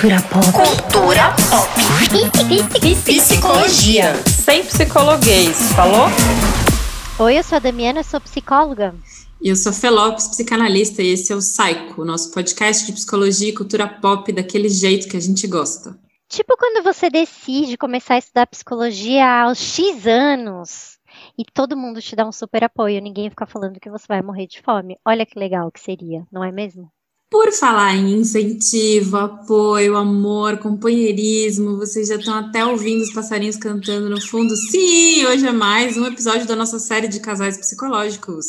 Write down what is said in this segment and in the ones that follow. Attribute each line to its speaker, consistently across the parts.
Speaker 1: Cultura pop.
Speaker 2: Cultura pop. Psicologia.
Speaker 3: Sem psicologuês, falou?
Speaker 4: Oi, eu sou a Damiana, sou psicóloga.
Speaker 5: E eu sou Felopes, psicanalista, e esse é o Psycho, nosso podcast de psicologia e cultura pop daquele jeito que a gente gosta.
Speaker 4: Tipo quando você decide começar a estudar psicologia aos X anos e todo mundo te dá um super apoio, ninguém fica falando que você vai morrer de fome. Olha que legal que seria, não é mesmo?
Speaker 5: Por falar em incentivo, apoio, amor, companheirismo, vocês já estão até ouvindo os passarinhos cantando no fundo. Sim, hoje é mais um episódio da nossa série de casais psicológicos.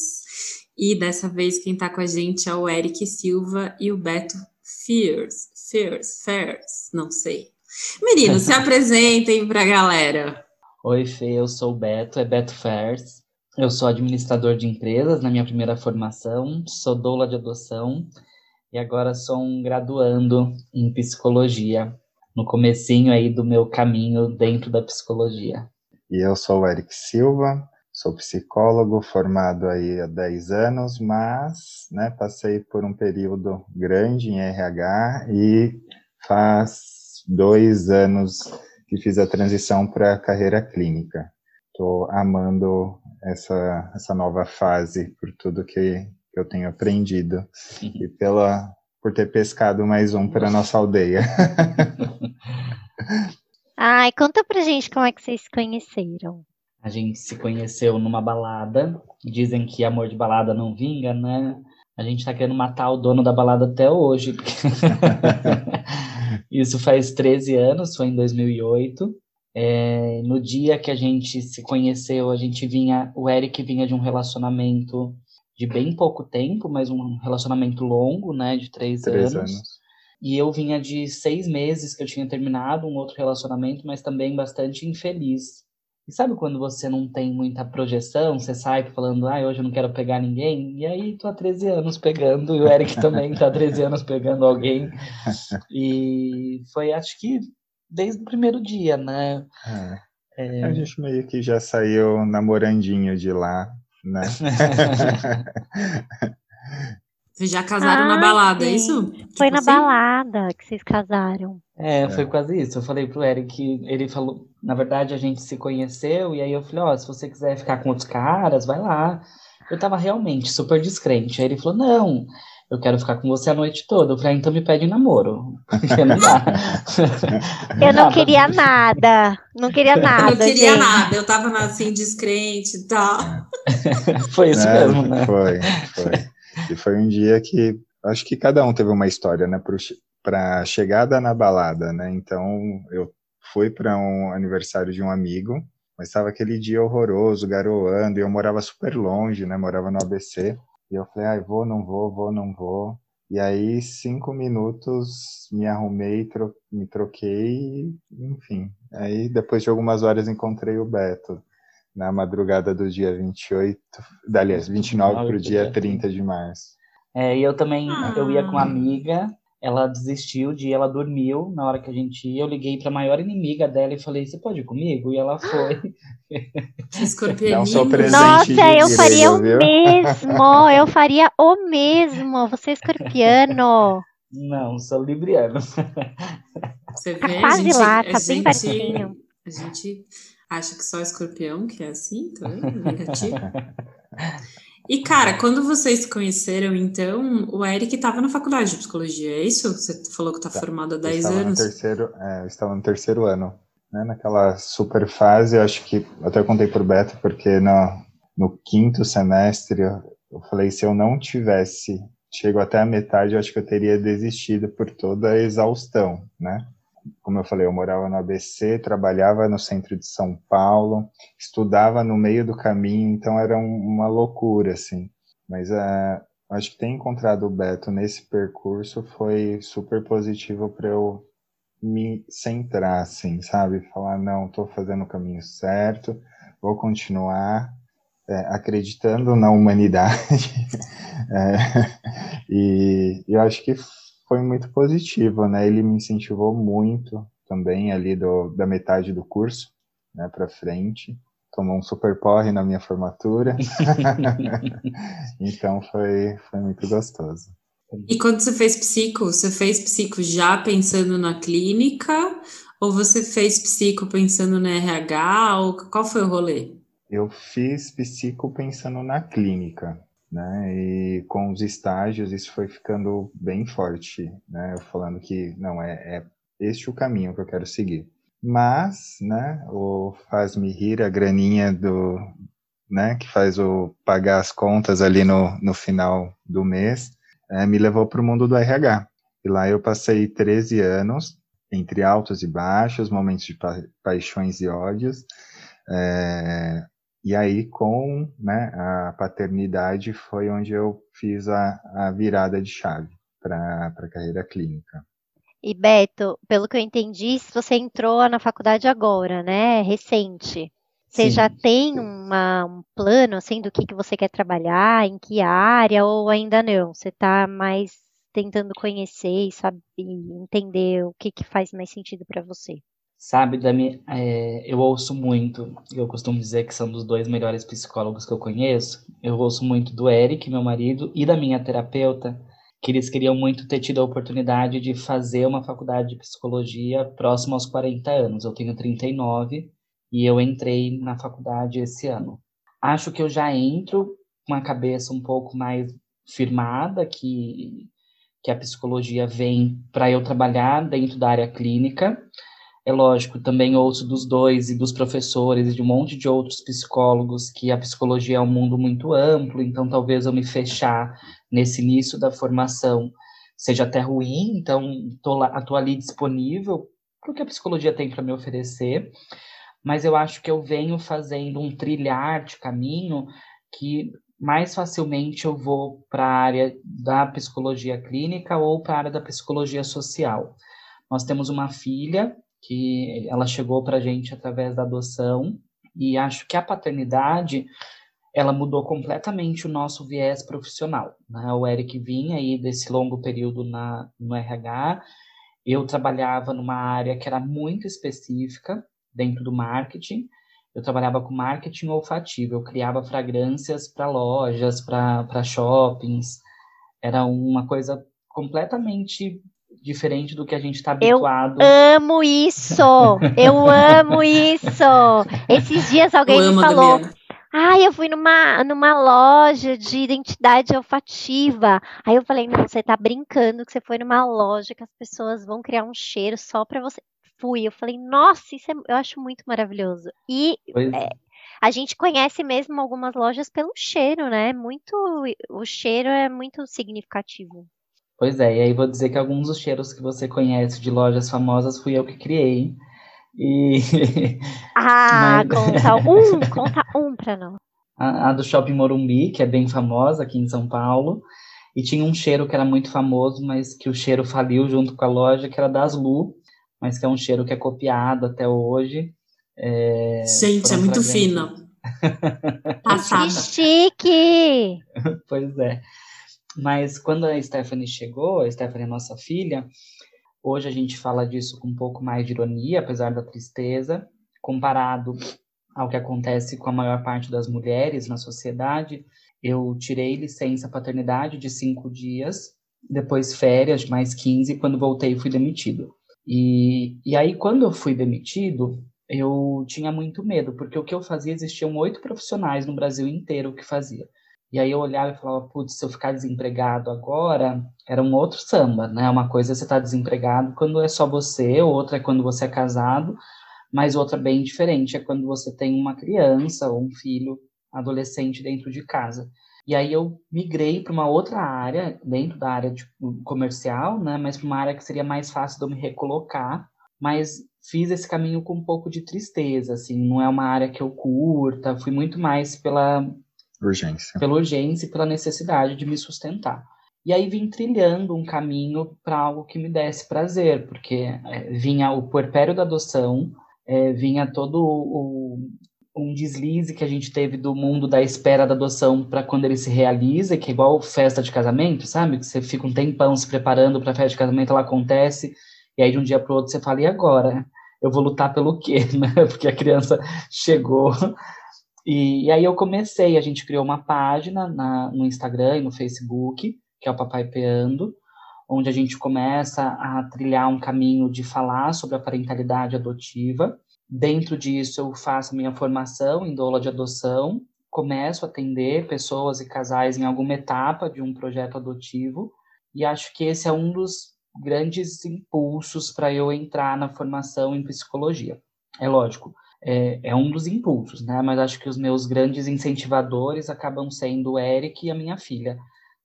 Speaker 5: E dessa vez quem está com a gente é o Eric Silva e o Beto Fears. Fears, Fairs, não sei. Meninos, se apresentem para a galera.
Speaker 6: Oi, Fê, eu sou o Beto, é Beto Fairs. Eu sou administrador de empresas na minha primeira formação, sou doula de adoção e agora sou um graduando em psicologia, no comecinho aí do meu caminho dentro da psicologia.
Speaker 7: E eu sou o Eric Silva, sou psicólogo formado aí há 10 anos, mas né, passei por um período grande em RH e faz dois anos que fiz a transição para a carreira clínica. Estou amando essa, essa nova fase por tudo que, que eu tenho aprendido e pela por ter pescado mais um para nossa aldeia.
Speaker 4: Ai, conta pra gente como é que vocês se conheceram.
Speaker 6: A gente se conheceu numa balada. Dizem que amor de balada não vinga, né? A gente tá querendo matar o dono da balada até hoje. Isso faz 13 anos, foi em 2008. É, no dia que a gente se conheceu, a gente vinha, o Eric vinha de um relacionamento de bem pouco tempo, mas um relacionamento longo, né, de três,
Speaker 7: Três
Speaker 6: anos.
Speaker 7: anos.
Speaker 6: E eu vinha de seis meses que eu tinha terminado um outro relacionamento, mas também bastante infeliz. E sabe quando você não tem muita projeção, você sai falando, ah, hoje eu não quero pegar ninguém, e aí tô há 13 anos pegando, e o Eric também tá há 13 anos pegando alguém. E foi, acho que, desde o primeiro dia, né?
Speaker 7: É,
Speaker 6: É,
Speaker 7: A gente meio que já saiu namorandinho de lá, né?
Speaker 5: Vocês já casaram na
Speaker 4: Ah,
Speaker 5: balada, é
Speaker 4: sim.
Speaker 5: isso?
Speaker 4: Foi
Speaker 5: Tipo
Speaker 4: na
Speaker 5: assim?
Speaker 4: balada que vocês casaram.
Speaker 6: É, foi quase isso. Eu falei pro Eric, ele falou, na verdade a gente se conheceu, e aí eu falei, ó, se você quiser ficar com outros caras, vai lá. Eu tava realmente super descrente. Aí ele falou, não, eu quero ficar com você a noite toda. Eu falei, ah, então me pede namoro. Porque não dá.
Speaker 4: Eu não queria nada. Não queria
Speaker 5: Eu
Speaker 4: nada.
Speaker 5: não queria
Speaker 4: gente.
Speaker 5: nada, eu tava assim, descrente e tal.
Speaker 6: Foi isso
Speaker 7: Né?
Speaker 6: mesmo, né?
Speaker 7: Foi, foi. E foi um dia que acho que cada um teve uma história, né? Para chegada na balada, né? Então eu fui para um aniversário de um amigo, mas estava aquele dia horroroso, garoando, e eu morava super longe, né? Morava no ABC. E eu falei, ai, vou, não vou, vou, não vou. E aí, cinco minutos, me arrumei, tro me troquei, enfim. Aí, depois de algumas horas, encontrei o Beto, na madrugada do dia 28, aliás, 29 para o dia 30 de março.
Speaker 6: É, e eu também, eu ia com uma
Speaker 5: Ah.
Speaker 6: amiga, ela desistiu de ir, ela dormiu na hora que a gente ia. Eu liguei pra maior inimiga dela e falei, você pode ir comigo? E ela foi.
Speaker 5: Escorpião.
Speaker 4: Nossa, eu faria o mesmo. Eu faria o mesmo. Você é escorpiano.
Speaker 6: Não, sou libriano.
Speaker 5: Você
Speaker 4: Tá
Speaker 5: vê, a
Speaker 4: quase
Speaker 5: gente,
Speaker 4: lá,
Speaker 5: a
Speaker 4: tá bem
Speaker 5: gente,
Speaker 4: pertinho.
Speaker 5: a gente acha que só escorpião que é assim, tá vendo? Negativo. E, cara, quando vocês se conheceram, então, o Eric estava na faculdade de psicologia, é isso? Você falou que tá,
Speaker 7: Tá.
Speaker 5: formado há
Speaker 7: Eu
Speaker 5: 10
Speaker 7: estava
Speaker 5: anos.
Speaker 7: No terceiro, é, eu estava no terceiro ano, né? Naquela super fase, eu acho que até eu contei por Beto, porque no, no quinto semestre eu, eu falei se eu não tivesse chego até a metade, eu acho que eu teria desistido por toda a exaustão, né? Como eu falei, eu morava no ABC, trabalhava no centro de São Paulo, estudava no meio do caminho, então era um- uma loucura, assim. Mas ah, acho que ter encontrado o Beto nesse percurso foi super positivo para eu me centrar, assim, sabe? Falar, não, estou fazendo o caminho certo, vou continuar é, acreditando na humanidade. É, e eu acho que foi muito positivo, né? Ele me incentivou muito também ali do, da metade do curso, né, para frente. Tomou um super porre na minha formatura. então foi, foi muito gostoso.
Speaker 5: E quando você fez psico, você fez psico já pensando na clínica ou você fez psico pensando no RH? Ou qual foi o rolê?
Speaker 7: Eu fiz psico pensando na clínica, né? E com os estágios isso foi ficando bem forte, né? Eu falando que não é, é este o caminho que eu quero seguir. Mas, né? O faz-me rir a graninha do, né? Que faz o pagar as contas ali no, no final do mês, é, me levou para o mundo do RH. E lá eu passei 13 anos entre altos e baixos, momentos de pa paixões e ódios. É, e aí, com né, a paternidade, foi onde eu fiz a, a virada de chave para a carreira clínica.
Speaker 4: E Beto, pelo que eu entendi, você entrou na faculdade agora, né? Recente. Você Sim. já tem uma, um plano assim do que, que você quer trabalhar, em que área, ou ainda não? Você está mais tentando conhecer e saber entender o que, que faz mais sentido para você?
Speaker 6: Sabe, Dami, é, eu ouço muito, eu costumo dizer que são dos dois melhores psicólogos que eu conheço. Eu ouço muito do Eric, meu marido, e da minha terapeuta, que eles queriam muito ter tido a oportunidade de fazer uma faculdade de psicologia próximo aos 40 anos. Eu tenho 39 e eu entrei na faculdade esse ano. Acho que eu já entro com a cabeça um pouco mais firmada, que, que a psicologia vem para eu trabalhar dentro da área clínica é lógico, também ouço dos dois e dos professores e de um monte de outros psicólogos que a psicologia é um mundo muito amplo, então talvez eu me fechar nesse início da formação seja até ruim, então estou ali disponível para o que a psicologia tem para me oferecer, mas eu acho que eu venho fazendo um trilhar de caminho que mais facilmente eu vou para a área da psicologia clínica ou para a área da psicologia social. Nós temos uma filha que ela chegou para a gente através da adoção e acho que a paternidade ela mudou completamente o nosso viés profissional. Né? O Eric vinha aí desse longo período na, no RH, eu trabalhava numa área que era muito específica dentro do marketing, eu trabalhava com marketing olfativo, eu criava fragrâncias para lojas, para shoppings, era uma coisa completamente diferente do que a gente está habituado.
Speaker 4: Eu amo isso! Eu amo isso! Esses dias alguém me falou. Ah, eu fui numa, numa loja de identidade olfativa. Aí eu falei, não, você tá brincando que você foi numa loja que as pessoas vão criar um cheiro só para você. Fui, eu falei, nossa, isso é, eu acho muito maravilhoso. E é, a gente conhece mesmo algumas lojas pelo cheiro, né? Muito, o cheiro é muito significativo.
Speaker 6: Pois é, e aí vou dizer que alguns dos cheiros que você conhece de lojas famosas fui eu que criei. E.
Speaker 4: Ah, Mas... conta um, conta um pra nós.
Speaker 6: A, a, do Shopping Morumbi, que é bem famosa aqui em São Paulo. E tinha um cheiro que era muito famoso, mas que o cheiro faliu junto com a loja, que era das Lu, mas que é um cheiro que é copiado até hoje.
Speaker 5: É, Gente, é muito fina.
Speaker 4: Passada. Que chique!
Speaker 6: pois é. Mas quando a Stephanie chegou, a Stephanie é nossa filha, hoje a gente fala disso com um pouco mais de ironia, apesar da tristeza, comparado ao que acontece com a maior parte das mulheres na sociedade. Eu tirei licença paternidade de cinco dias, depois férias mais 15, quando voltei fui demitido. E, e aí, quando eu fui demitido, eu tinha muito medo, porque o que eu fazia, existiam oito profissionais no Brasil inteiro que fazia. E aí eu olhava e falava, putz, se eu ficar desempregado agora, era um outro samba, né? Uma coisa é você estar tá desempregado quando é só você, outra é quando você é casado, mas outra bem diferente é quando você tem uma criança ou um filho adolescente dentro de casa. E aí eu migrei para uma outra área, dentro da área de, comercial, né? Mas para uma área que seria mais fácil de eu me recolocar, mas fiz esse caminho com um pouco de tristeza, assim, não é uma área que eu curta, fui muito mais pela
Speaker 7: Urgência.
Speaker 6: Pela urgência e pela necessidade de me sustentar. E aí vim trilhando um caminho para algo que me desse prazer, porque é, vinha o puerpério da adoção, é, vinha todo o, um deslize que a gente teve do mundo da espera da adoção para quando ele se realiza, que é igual festa de casamento, sabe? Que você fica um tempão se preparando para a festa de casamento, ela acontece, e aí de um dia para o outro você fala, e agora? Eu vou lutar pelo quê? Porque a criança chegou e, e, aí eu comecei, a gente criou uma página na, no Instagram e no Facebook, que é o Papai Peando, onde a gente começa a trilhar um caminho de falar sobre a parentalidade adotiva. Dentro disso, eu faço minha formação em doula de adoção, começo a atender pessoas e casais em alguma etapa de um projeto adotivo, e acho que esse é um dos grandes impulsos para eu entrar na formação em psicologia. É lógico, é, é, um dos impulsos, né? Mas acho que os meus grandes incentivadores acabam sendo o Eric e a minha filha,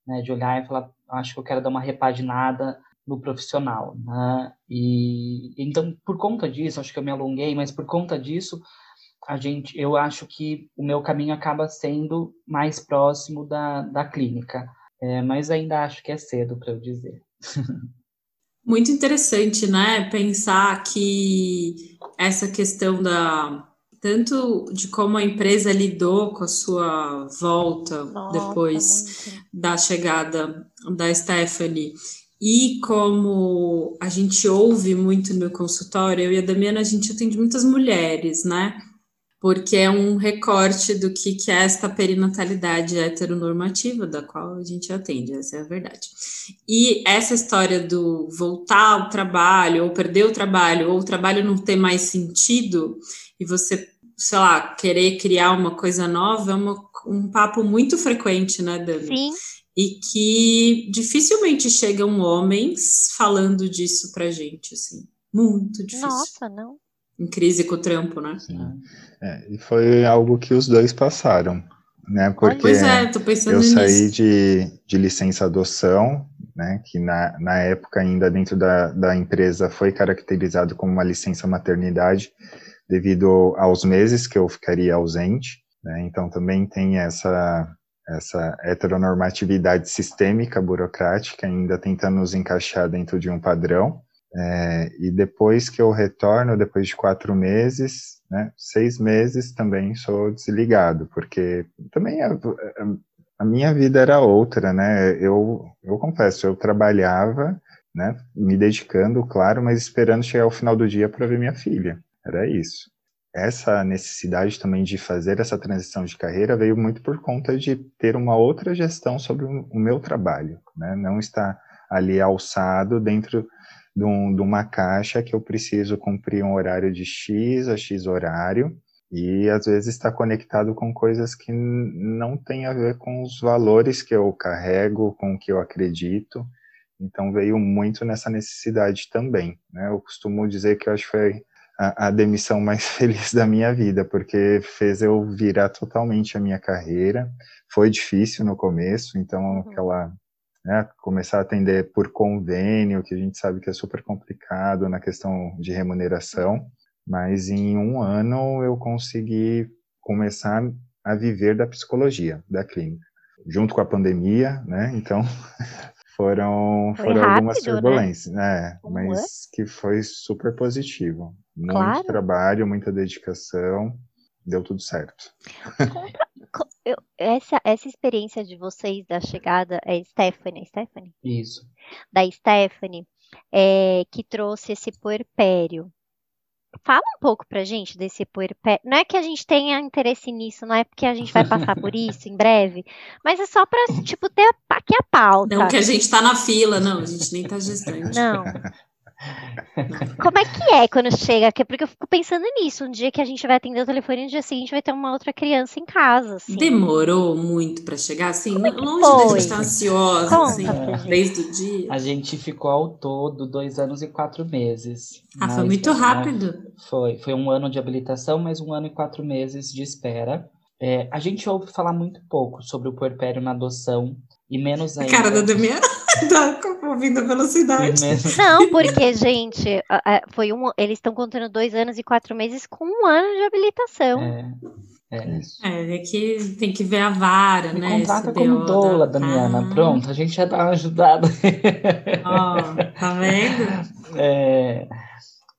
Speaker 6: né? De olhar e falar, acho que eu quero dar uma repaginada no profissional, né? E então, por conta disso, acho que eu me alonguei, mas por conta disso, a gente, eu acho que o meu caminho acaba sendo mais próximo da, da clínica, é, mas ainda acho que é cedo para eu dizer.
Speaker 5: Muito interessante, né? Pensar que essa questão da tanto de como a empresa lidou com a sua volta Nossa, depois muito. da chegada da Stephanie e como a gente ouve muito no consultório, eu e a Damiana, a gente atende muitas mulheres, né? Porque é um recorte do que, que é esta perinatalidade heteronormativa da qual a gente atende, essa é a verdade. E essa história do voltar ao trabalho, ou perder o trabalho, ou o trabalho não ter mais sentido, e você, sei lá, querer criar uma coisa nova, é uma, um papo muito frequente, né, Dani?
Speaker 4: Sim.
Speaker 5: E que dificilmente chegam homens falando disso pra gente, assim. Muito difícil.
Speaker 4: Nossa, não
Speaker 5: em crise com o trampo, né?
Speaker 7: Sim. É, e foi algo que os dois passaram, né? Porque
Speaker 5: pois é, tô pensando
Speaker 7: eu
Speaker 5: nisso.
Speaker 7: saí de, de licença adoção, né? Que na, na época ainda dentro da, da empresa foi caracterizado como uma licença maternidade devido aos meses que eu ficaria ausente, né? Então também tem essa essa heteronormatividade sistêmica burocrática ainda tentando nos encaixar dentro de um padrão é, e depois que eu retorno, depois de quatro meses, né, seis meses também sou desligado, porque também a, a, minha vida era outra, né? Eu, eu confesso, eu trabalhava, né, me dedicando, claro, mas esperando chegar ao final do dia para ver minha filha. Era isso. Essa necessidade também de fazer essa transição de carreira veio muito por conta de ter uma outra gestão sobre o meu trabalho, né? Não estar ali alçado dentro de, um, de uma caixa que eu preciso cumprir um horário de X a X horário, e às vezes está conectado com coisas que não tem a ver com os valores que eu carrego, com o que eu acredito. Então veio muito nessa necessidade também. Né? Eu costumo dizer que eu acho que foi a, a, demissão mais feliz da minha vida, porque fez eu virar totalmente a minha carreira. Foi difícil no começo, então uhum. aquela né, começar a atender por convênio, que a gente sabe que é super complicado na questão de remuneração, mas em um ano eu consegui começar a viver da psicologia, da clínica, junto com a pandemia, né? Então foram, foram rápido, algumas né? turbulências, né? né? Mas que foi super positivo. Muito claro. trabalho, muita dedicação, deu tudo certo.
Speaker 4: Conta, essa, essa experiência de vocês da chegada é Stephanie, Stephanie?
Speaker 6: Isso.
Speaker 4: Da Stephanie, é, que trouxe esse puerpério. Fala um pouco pra gente desse puerpério. Não é que a gente tenha interesse nisso, não é porque a gente vai passar por isso em breve, mas é só pra, tipo, ter aqui a pauta.
Speaker 5: Não que a gente tá na fila, não, a gente nem tá gestante.
Speaker 4: Não. Como é que é quando chega? Porque eu fico pensando nisso. Um dia que a gente vai atender o telefone, no dia seguinte vai ter uma outra criança em casa. Assim.
Speaker 5: Demorou muito para chegar, assim, Como é longe foi? da gente estar ansiosa, Conta, assim, desde o dia.
Speaker 6: A gente ficou ao todo dois anos e quatro meses.
Speaker 5: Ah, foi muito rápido.
Speaker 6: Foi, foi um ano de habilitação, mais um ano e quatro meses de espera. É, a gente ouve falar muito pouco sobre o puerpério na adoção e menos ainda.
Speaker 5: A cara da Damiana tá ouvindo a velocidade.
Speaker 4: Não, porque, gente, foi um, eles estão contando dois anos e quatro meses com um ano de habilitação.
Speaker 6: É. É,
Speaker 5: é, é que tem que ver a vara, Me né?
Speaker 6: Contrata como doula, Damiana. Ah. Pronto, a gente já dá uma ajudada.
Speaker 5: Ó, oh, tá vendo?
Speaker 6: É,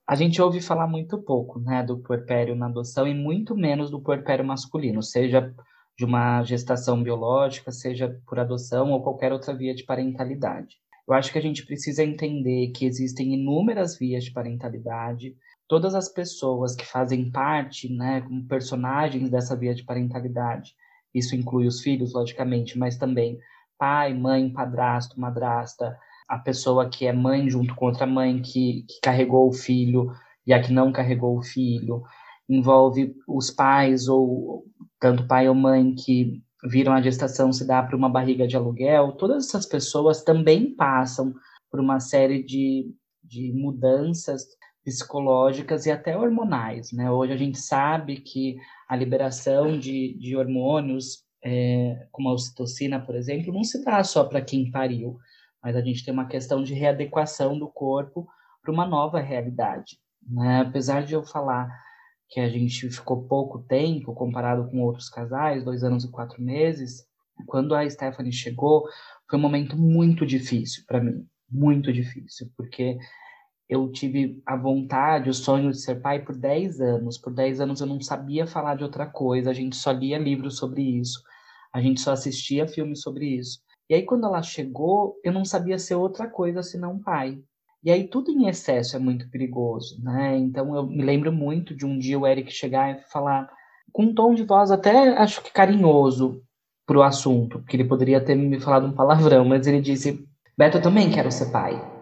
Speaker 6: a gente ouve falar muito pouco, né, do puerpério na adoção e muito menos do puerpério masculino, seja de uma gestação biológica, seja por adoção ou qualquer outra via de parentalidade. Eu acho que a gente precisa entender que existem inúmeras vias de parentalidade. Todas as pessoas que fazem parte, né, como personagens dessa via de parentalidade, isso inclui os filhos, logicamente, mas também pai, mãe, padrasto, madrasta, a pessoa que é mãe junto com outra mãe que, que carregou o filho e a que não carregou o filho, envolve os pais ou tanto pai ou mãe que viram a gestação se dar para uma barriga de aluguel, todas essas pessoas também passam por uma série de, de mudanças psicológicas e até hormonais. Né? Hoje a gente sabe que a liberação de, de hormônios, é, como a ocitocina, por exemplo, não se dá só para quem pariu, mas a gente tem uma questão de readequação do corpo para uma nova realidade. Né? Apesar de eu falar que a gente ficou pouco tempo comparado com outros casais, dois anos e quatro meses, quando a Stephanie chegou, foi um momento muito difícil para mim, muito difícil, porque eu tive a vontade, o sonho de ser pai por 10 anos. Por 10 anos eu não sabia falar de outra coisa, a gente só lia livros sobre isso, a gente só assistia filmes sobre isso. E aí, quando ela chegou, eu não sabia ser outra coisa senão pai. E aí, tudo em excesso é muito perigoso, né? Então, eu me lembro muito de um dia o Eric chegar e falar, com um tom de voz até acho que carinhoso pro assunto, porque ele poderia ter me falado um palavrão, mas ele disse: Beto, eu também quero ser pai.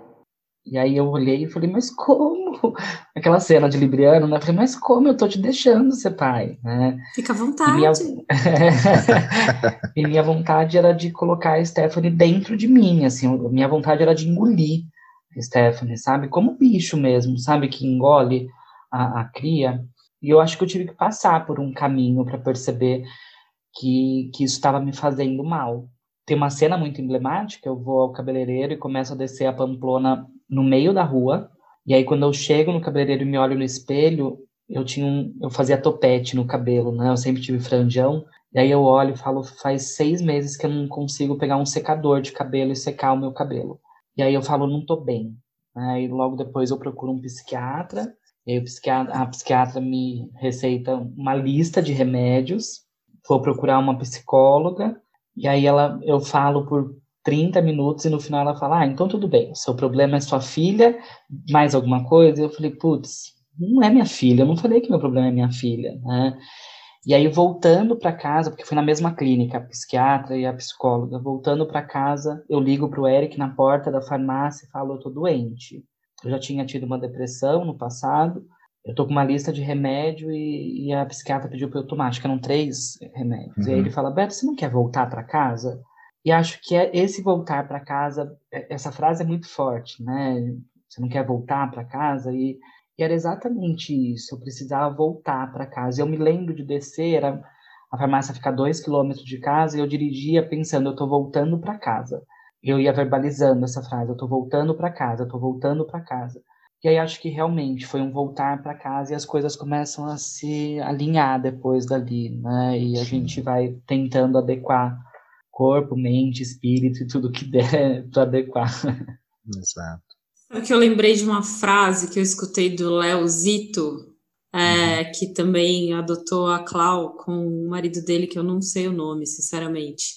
Speaker 6: E aí eu olhei e falei, mas como? Aquela cena de Libriano, né? Eu falei, mas como eu tô te deixando ser pai, né?
Speaker 5: Fica à vontade.
Speaker 6: E minha... e minha vontade era de colocar a Stephanie dentro de mim, assim, minha vontade era de engolir Stephanie, sabe? Como bicho mesmo, sabe? Que engole a, a cria. E eu acho que eu tive que passar por um caminho para perceber que, que isso estava me fazendo mal. Tem uma cena muito emblemática, eu vou ao cabeleireiro e começo a descer a Pamplona no meio da rua. E aí, quando eu chego no cabeleireiro e me olho no espelho, eu tinha um, eu fazia topete no cabelo, né? Eu sempre tive franjão. E aí eu olho e falo, faz seis meses que eu não consigo pegar um secador de cabelo e secar o meu cabelo. E aí eu falo, não tô bem. Aí logo depois eu procuro um psiquiatra. E aí psiquiatra, a psiquiatra me receita uma lista de remédios. Vou procurar uma psicóloga. E aí ela, eu falo por 30 minutos e no final ela fala: Ah, então tudo bem, seu problema é sua filha, mais alguma coisa? Eu falei: Putz, não é minha filha, eu não falei que meu problema é minha filha, né? E aí, voltando para casa, porque foi na mesma clínica, a psiquiatra e a psicóloga, voltando para casa, eu ligo para o Eric na porta da farmácia e falo: Eu tô doente. Eu já tinha tido uma depressão no passado, eu tô com uma lista de remédio e, e a psiquiatra pediu para eu tomar, acho que eram três remédios. Uhum. E aí ele fala: Beto, você não quer voltar para casa? E acho que é esse voltar para casa, é, essa frase é muito forte, né? Você não quer voltar para casa e, e, era exatamente isso. Eu precisava voltar para casa. Eu me lembro de descer, era, a farmácia fica a dois quilômetros de casa e eu dirigia pensando, eu estou voltando para casa. Eu ia verbalizando essa frase, eu estou voltando para casa, eu estou voltando para casa. E aí acho que realmente foi um voltar para casa e as coisas começam a se alinhar depois dali, né? E a gente vai tentando adequar corpo, mente, espírito e tudo que der para adequar.
Speaker 7: Exato.
Speaker 5: Sabe que eu lembrei de uma frase que eu escutei do Léo Zito, é, uhum. que também adotou a Clau com o marido dele, que eu não sei o nome, sinceramente.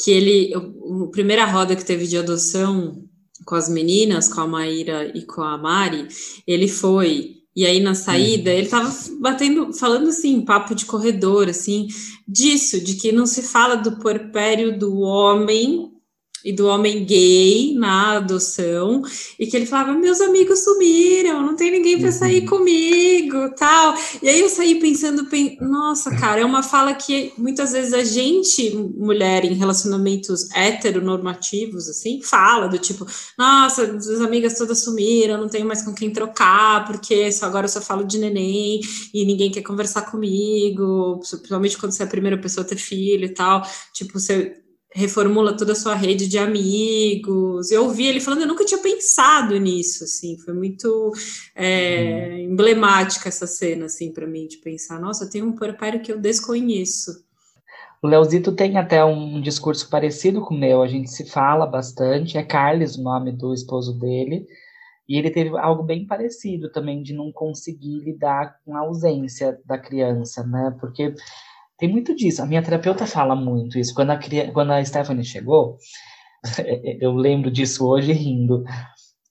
Speaker 5: Que ele, a primeira roda que teve de adoção com as meninas, com a Maíra e com a Mari, ele foi e aí na saída uhum. ele tava batendo, falando assim, papo de corredor, assim, disso, de que não se fala do porpério do homem e do homem gay na adoção, e que ele falava: meus amigos sumiram, não tem ninguém para sair uhum. comigo, tal. E aí eu saí pensando, nossa, cara, é uma fala que muitas vezes a gente, mulher em relacionamentos heteronormativos, assim, fala do tipo, nossa, as amigas todas sumiram, não tenho mais com quem trocar, porque só agora eu só falo de neném e ninguém quer conversar comigo, principalmente quando você é a primeira pessoa a ter filho e tal. Tipo, você reformula toda a sua rede de amigos. Eu ouvi ele falando, eu nunca tinha pensado nisso, assim, foi muito é, uhum. emblemática essa cena, assim, para mim, de pensar, nossa, tem um puerpério que eu desconheço.
Speaker 6: O Leozito tem até um discurso parecido com o meu, a gente se fala bastante, é Carlos o nome do esposo dele, e ele teve algo bem parecido também, de não conseguir lidar com a ausência da criança, né, porque tem muito disso. A minha terapeuta fala muito isso. Quando a, quando a Stephanie chegou, eu lembro disso hoje rindo,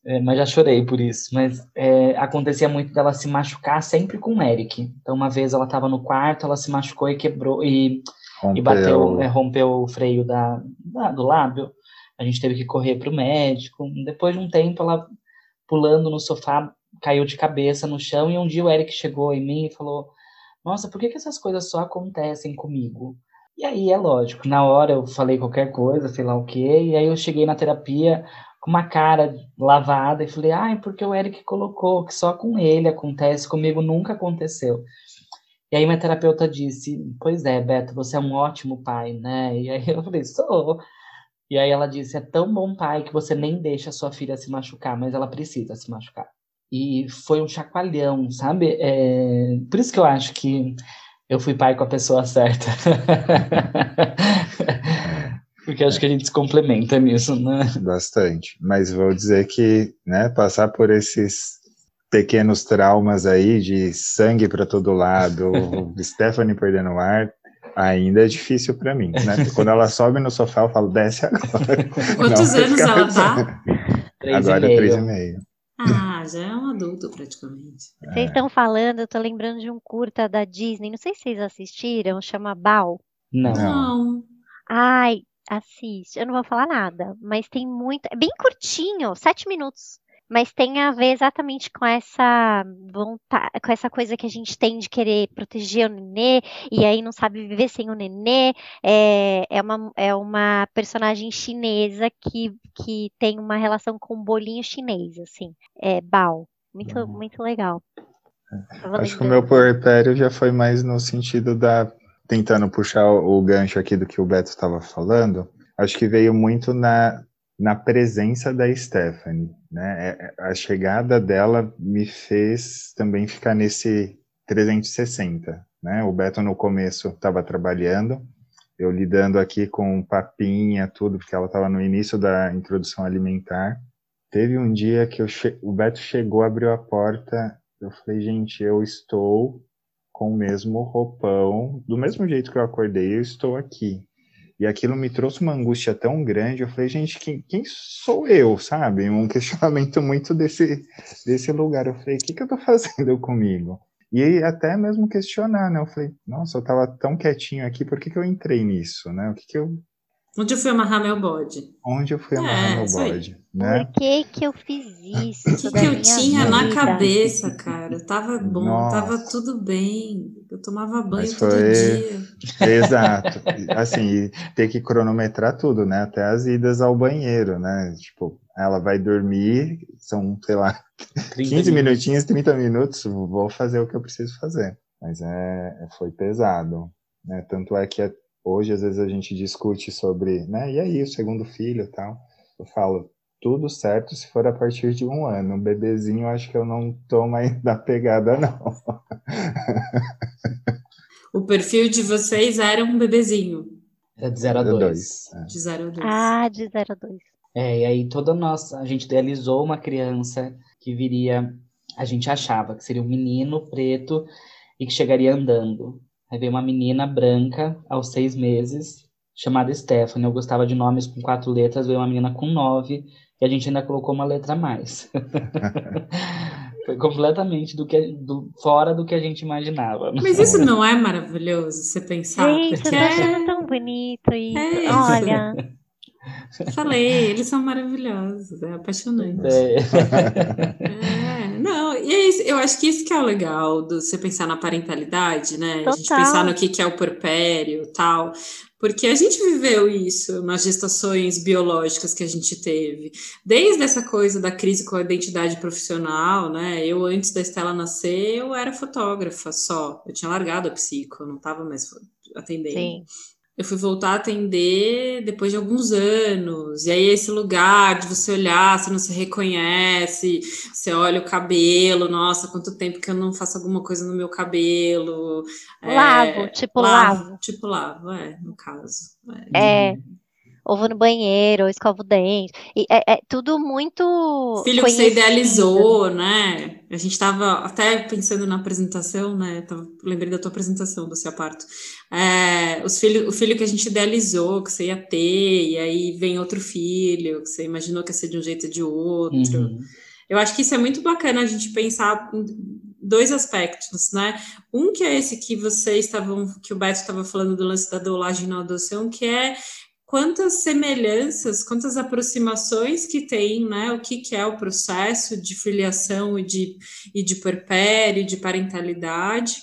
Speaker 6: é, mas já chorei por isso. Mas é, acontecia muito dela se machucar sempre com o Eric. Então, uma vez ela estava no quarto, ela se machucou e quebrou, e e bateu, é, rompeu o freio da, da, do lábio. A gente teve que correr para o médico. Depois de um tempo, ela pulando no sofá, caiu de cabeça no chão. E um dia o Eric chegou em mim e falou: Nossa, por que, que essas coisas só acontecem comigo? E aí é lógico, na hora eu falei qualquer coisa, sei lá o quê, e aí eu cheguei na terapia com uma cara lavada e falei, ai, ah, porque o Eric colocou que só com ele acontece, comigo nunca aconteceu. E aí minha terapeuta disse, pois é, Beto, você é um ótimo pai, né? E aí eu falei, sou. E aí ela disse, é tão bom pai que você nem deixa sua filha se machucar, mas ela precisa se machucar. E foi um chacoalhão, sabe? É... Por isso que eu acho que eu fui pai com a pessoa certa. Porque acho que a gente se complementa nisso, né?
Speaker 7: Bastante. Mas vou dizer que, né, passar por esses pequenos traumas aí de sangue para todo lado, Stephanie perdendo o ar, ainda é difícil para mim, né? Quando ela sobe no sofá, eu falo, desce agora.
Speaker 5: Quantos Não, anos ela tá?
Speaker 7: Três agora é três e meio.
Speaker 5: Ah, já é um adulto praticamente.
Speaker 4: Vocês é. estão falando, eu tô lembrando de um curta da Disney, não sei se vocês assistiram, chama Bal.
Speaker 6: Não.
Speaker 5: Não.
Speaker 4: Ai, assiste. Eu não vou falar nada, mas tem muito. É bem curtinho, sete minutos mas tem a ver exatamente com essa vontade, com essa coisa que a gente tem de querer proteger o nenê e aí não sabe viver sem o nenê. É, é, uma, é uma personagem chinesa que, que tem uma relação com um bolinho chinês, assim. É Bao. Muito, uhum. muito legal.
Speaker 7: Acho que o meu puerpério já foi mais no sentido da. Tentando puxar o gancho aqui do que o Beto estava falando, acho que veio muito na, na presença da Stephanie, né? É, é, a chegada dela me fez também ficar nesse 360, né? O Beto no começo estava trabalhando, eu lidando aqui com papinha, tudo, porque ela estava no início da introdução alimentar. Teve um dia que o Beto chegou, abriu a porta, eu falei, gente, eu estou com o mesmo roupão, do mesmo jeito que eu acordei, eu estou aqui. E aquilo me trouxe uma angústia tão grande. Eu falei, gente, quem, quem sou eu, sabe? Um questionamento muito desse, desse lugar. Eu falei, o que, que eu tô fazendo comigo? E até mesmo questionar, né? Eu falei, nossa, eu tava tão quietinho aqui, por que, que eu entrei nisso, né? O que, que eu
Speaker 5: Onde eu fui amarrar meu bode?
Speaker 7: Onde eu fui amarrar é, meu bode, né?
Speaker 4: Por que que eu fiz isso?
Speaker 5: O que, que eu tinha vida? na cabeça, cara? Tava bom, Nossa. tava tudo bem. Eu tomava banho Mas todo dia.
Speaker 7: Exato. Assim, ter que cronometrar tudo, né? Até as idas ao banheiro, né? Tipo, ela vai dormir, são, sei lá, 15 minutinhos, 30 minutos, vou fazer o que eu preciso fazer. Mas é, foi pesado. Né? Tanto é que hoje às vezes a gente discute sobre, né, e aí o segundo filho e tal. Eu falo, tudo certo se for a partir de um ano. Um bebezinho, acho que eu não tô mais da pegada, não.
Speaker 5: o perfil de vocês era um bebezinho?
Speaker 6: É de 0 a 2.
Speaker 5: É. De 0 a 2.
Speaker 4: Ah, de 0 a 2.
Speaker 6: É, e aí toda nossa, a gente idealizou uma criança que viria, a gente achava que seria um menino preto e que chegaria andando. Aí veio uma menina branca aos seis meses, chamada Stephanie. Eu gostava de nomes com quatro letras, veio uma menina com nove, e a gente ainda colocou uma letra a mais. Foi completamente do que, do, fora do que a gente imaginava.
Speaker 5: Mas isso não é maravilhoso, você pensar?
Speaker 4: Gente, porque... eu achando tão bonito isso. É isso. Olha.
Speaker 5: Falei, eles são maravilhosos, é apaixonante. É. é. não, e é isso, eu acho que isso que é o legal do você pensar na parentalidade, né? Total. A gente pensar no que, que é o porpério tal. Porque a gente viveu isso nas gestações biológicas que a gente teve. Desde essa coisa da crise com a identidade profissional, né? Eu, antes da Estela nascer, eu era fotógrafa só. Eu tinha largado a psico, eu não estava mais atendendo. Sim eu fui voltar a atender depois de alguns anos. E aí, esse lugar de você olhar, você não se reconhece, você olha o cabelo, nossa, quanto tempo que eu não faço alguma coisa no meu cabelo.
Speaker 4: Lavo, é, tipo lavo, lavo.
Speaker 5: Tipo lavo, é, no caso.
Speaker 4: É. é ou vou no banheiro, ou escovo o dente. E é, é tudo muito.
Speaker 5: Filho conhecido. que você idealizou, né? A gente estava até pensando na apresentação, né? Tava, lembrei da tua apresentação do seu parto. É, os filho, o filho que a gente idealizou, que você ia ter, e aí vem outro filho, que você imaginou que ia ser de um jeito ou de outro. Uhum. Eu acho que isso é muito bacana a gente pensar dois aspectos, né? Um que é esse que vocês estavam, que o Beto estava falando do lance da dolagem na adoção, que é quantas semelhanças, quantas aproximações que tem, né? O que, que é o processo de filiação e de, e de puerpério, de parentalidade.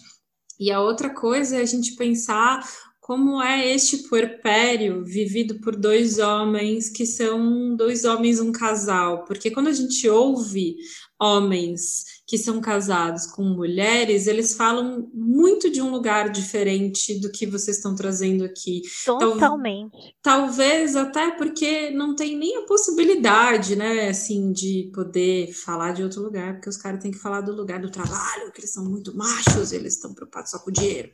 Speaker 5: E a outra coisa é a gente pensar como é este puerpério vivido por dois homens que são dois homens, um casal. Porque quando a gente ouve homens que são casados com mulheres, eles falam muito de um lugar diferente do que vocês estão trazendo aqui.
Speaker 4: Totalmente.
Speaker 5: Tal, talvez até porque não tem nem a possibilidade, né, assim, de poder falar de outro lugar, porque os caras têm que falar do lugar do trabalho, que eles são muito machos, eles estão preocupados só com o dinheiro.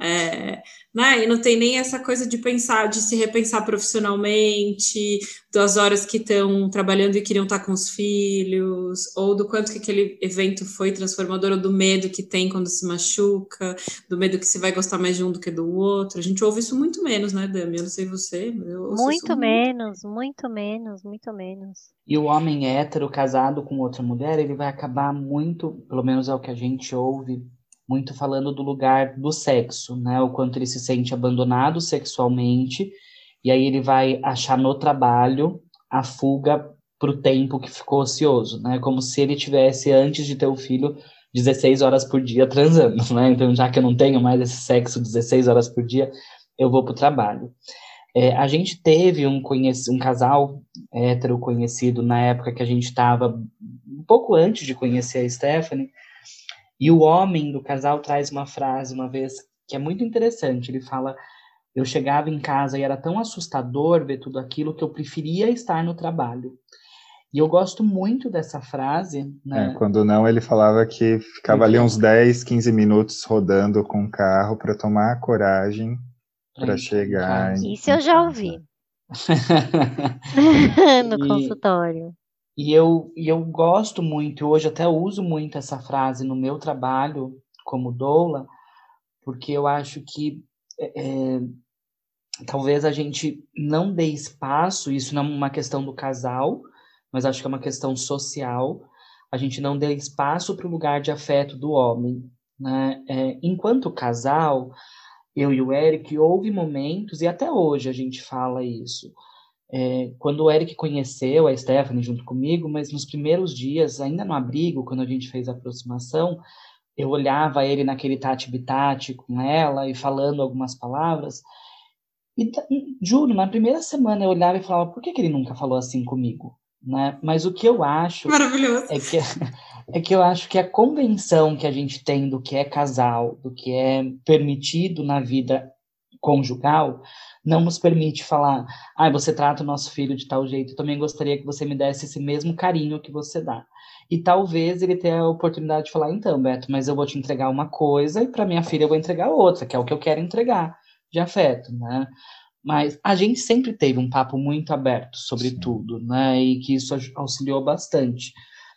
Speaker 5: É, né? E não tem nem essa coisa de pensar, de se repensar profissionalmente, das horas que estão trabalhando e queriam estar com os filhos, ou do quanto que aquele evento foi transformador, ou do medo que tem quando se machuca, do medo que se vai gostar mais de um do que do outro. A gente ouve isso muito menos, né, Dami? Eu não sei você, mas eu ouço
Speaker 4: Muito
Speaker 5: isso
Speaker 4: menos, muito menos, muito menos.
Speaker 6: E o homem hétero casado com outra mulher, ele vai acabar muito, pelo menos é o que a gente ouve, muito falando do lugar do sexo, né? O quanto ele se sente abandonado sexualmente, e aí ele vai achar no trabalho a fuga para o tempo que ficou ocioso, né? Como se ele tivesse, antes de ter o filho, 16 horas por dia transando, né? Então, já que eu não tenho mais esse sexo 16 horas por dia, eu vou para o trabalho. É, a gente teve um, um casal hétero conhecido na época que a gente estava um pouco antes de conhecer a Stephanie, e o homem do casal traz uma frase uma vez que é muito interessante. Ele fala: Eu chegava em casa e era tão assustador ver tudo aquilo que eu preferia estar no trabalho. E eu gosto muito dessa frase. Né?
Speaker 7: É, quando não, ele falava que ficava ali uns 10, 15 minutos rodando com o carro para tomar a coragem para chegar.
Speaker 4: Em... Isso eu já ouvi. no
Speaker 6: E-
Speaker 4: consultório.
Speaker 6: E eu, e eu gosto muito, hoje até uso muito essa frase no meu trabalho como doula, porque eu acho que é, é, talvez a gente não dê espaço, isso não é uma questão do casal, mas acho que é uma questão social, a gente não dê espaço para o lugar de afeto do homem. Né? É, enquanto casal, eu e o Eric, houve momentos, e até hoje a gente fala isso, é, quando o Eric conheceu a Stephanie junto comigo, mas nos primeiros dias, ainda no abrigo, quando a gente fez a aproximação, eu olhava ele naquele tati-bitate com ela e falando algumas palavras. E, juro, na primeira semana eu olhava e falava, por que, que ele nunca falou assim comigo? Né? Mas o que eu acho
Speaker 5: Maravilhoso.
Speaker 6: é que, é que eu acho que a convenção que a gente tem do que é casal, do que é permitido na vida conjugal, não nos permite falar, ah, você trata o nosso filho de tal jeito, eu também gostaria que você me desse esse mesmo carinho que você dá. E talvez ele tenha a oportunidade de falar, então, Beto, mas eu vou te entregar uma coisa e para minha filha eu vou entregar outra, que é o que eu quero entregar de afeto, né? Mas a gente sempre teve um papo muito aberto sobre
Speaker 7: Sim.
Speaker 6: tudo, né? E que isso auxiliou bastante.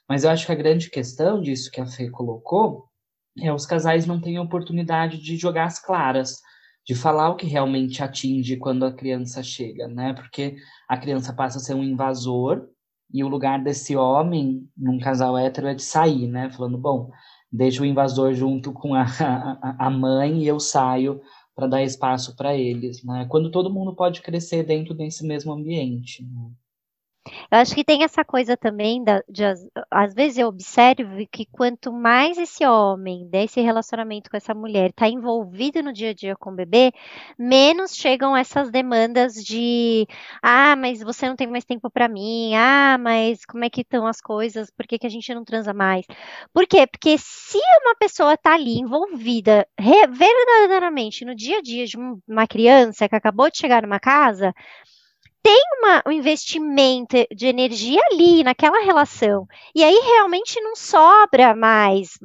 Speaker 6: Mas eu acho que a grande questão disso que a Fê colocou é os casais não têm a oportunidade de jogar as claras, de falar o que realmente atinge quando a criança chega, né? Porque a criança passa a ser um invasor e o lugar desse homem num casal hétero é de sair, né? Falando, bom, deixa o invasor junto com a, a, a mãe e eu saio para dar espaço para eles, né? Quando todo mundo pode crescer dentro desse mesmo ambiente. Né?
Speaker 4: Eu acho que tem essa coisa também da, de, às, vezes eu observo que quanto mais esse homem desse relacionamento com essa mulher está envolvido no dia a dia com o bebê, menos chegam essas demandas de ah, mas você não tem mais tempo para mim, ah, mas como é que estão as coisas, por que, que a gente não transa mais? Por quê? Porque se uma pessoa está ali envolvida verdadeiramente no dia a dia de um- uma criança que acabou de chegar numa casa, uma- um investimento de energia ali naquela relação. E aí realmente não sobra mais.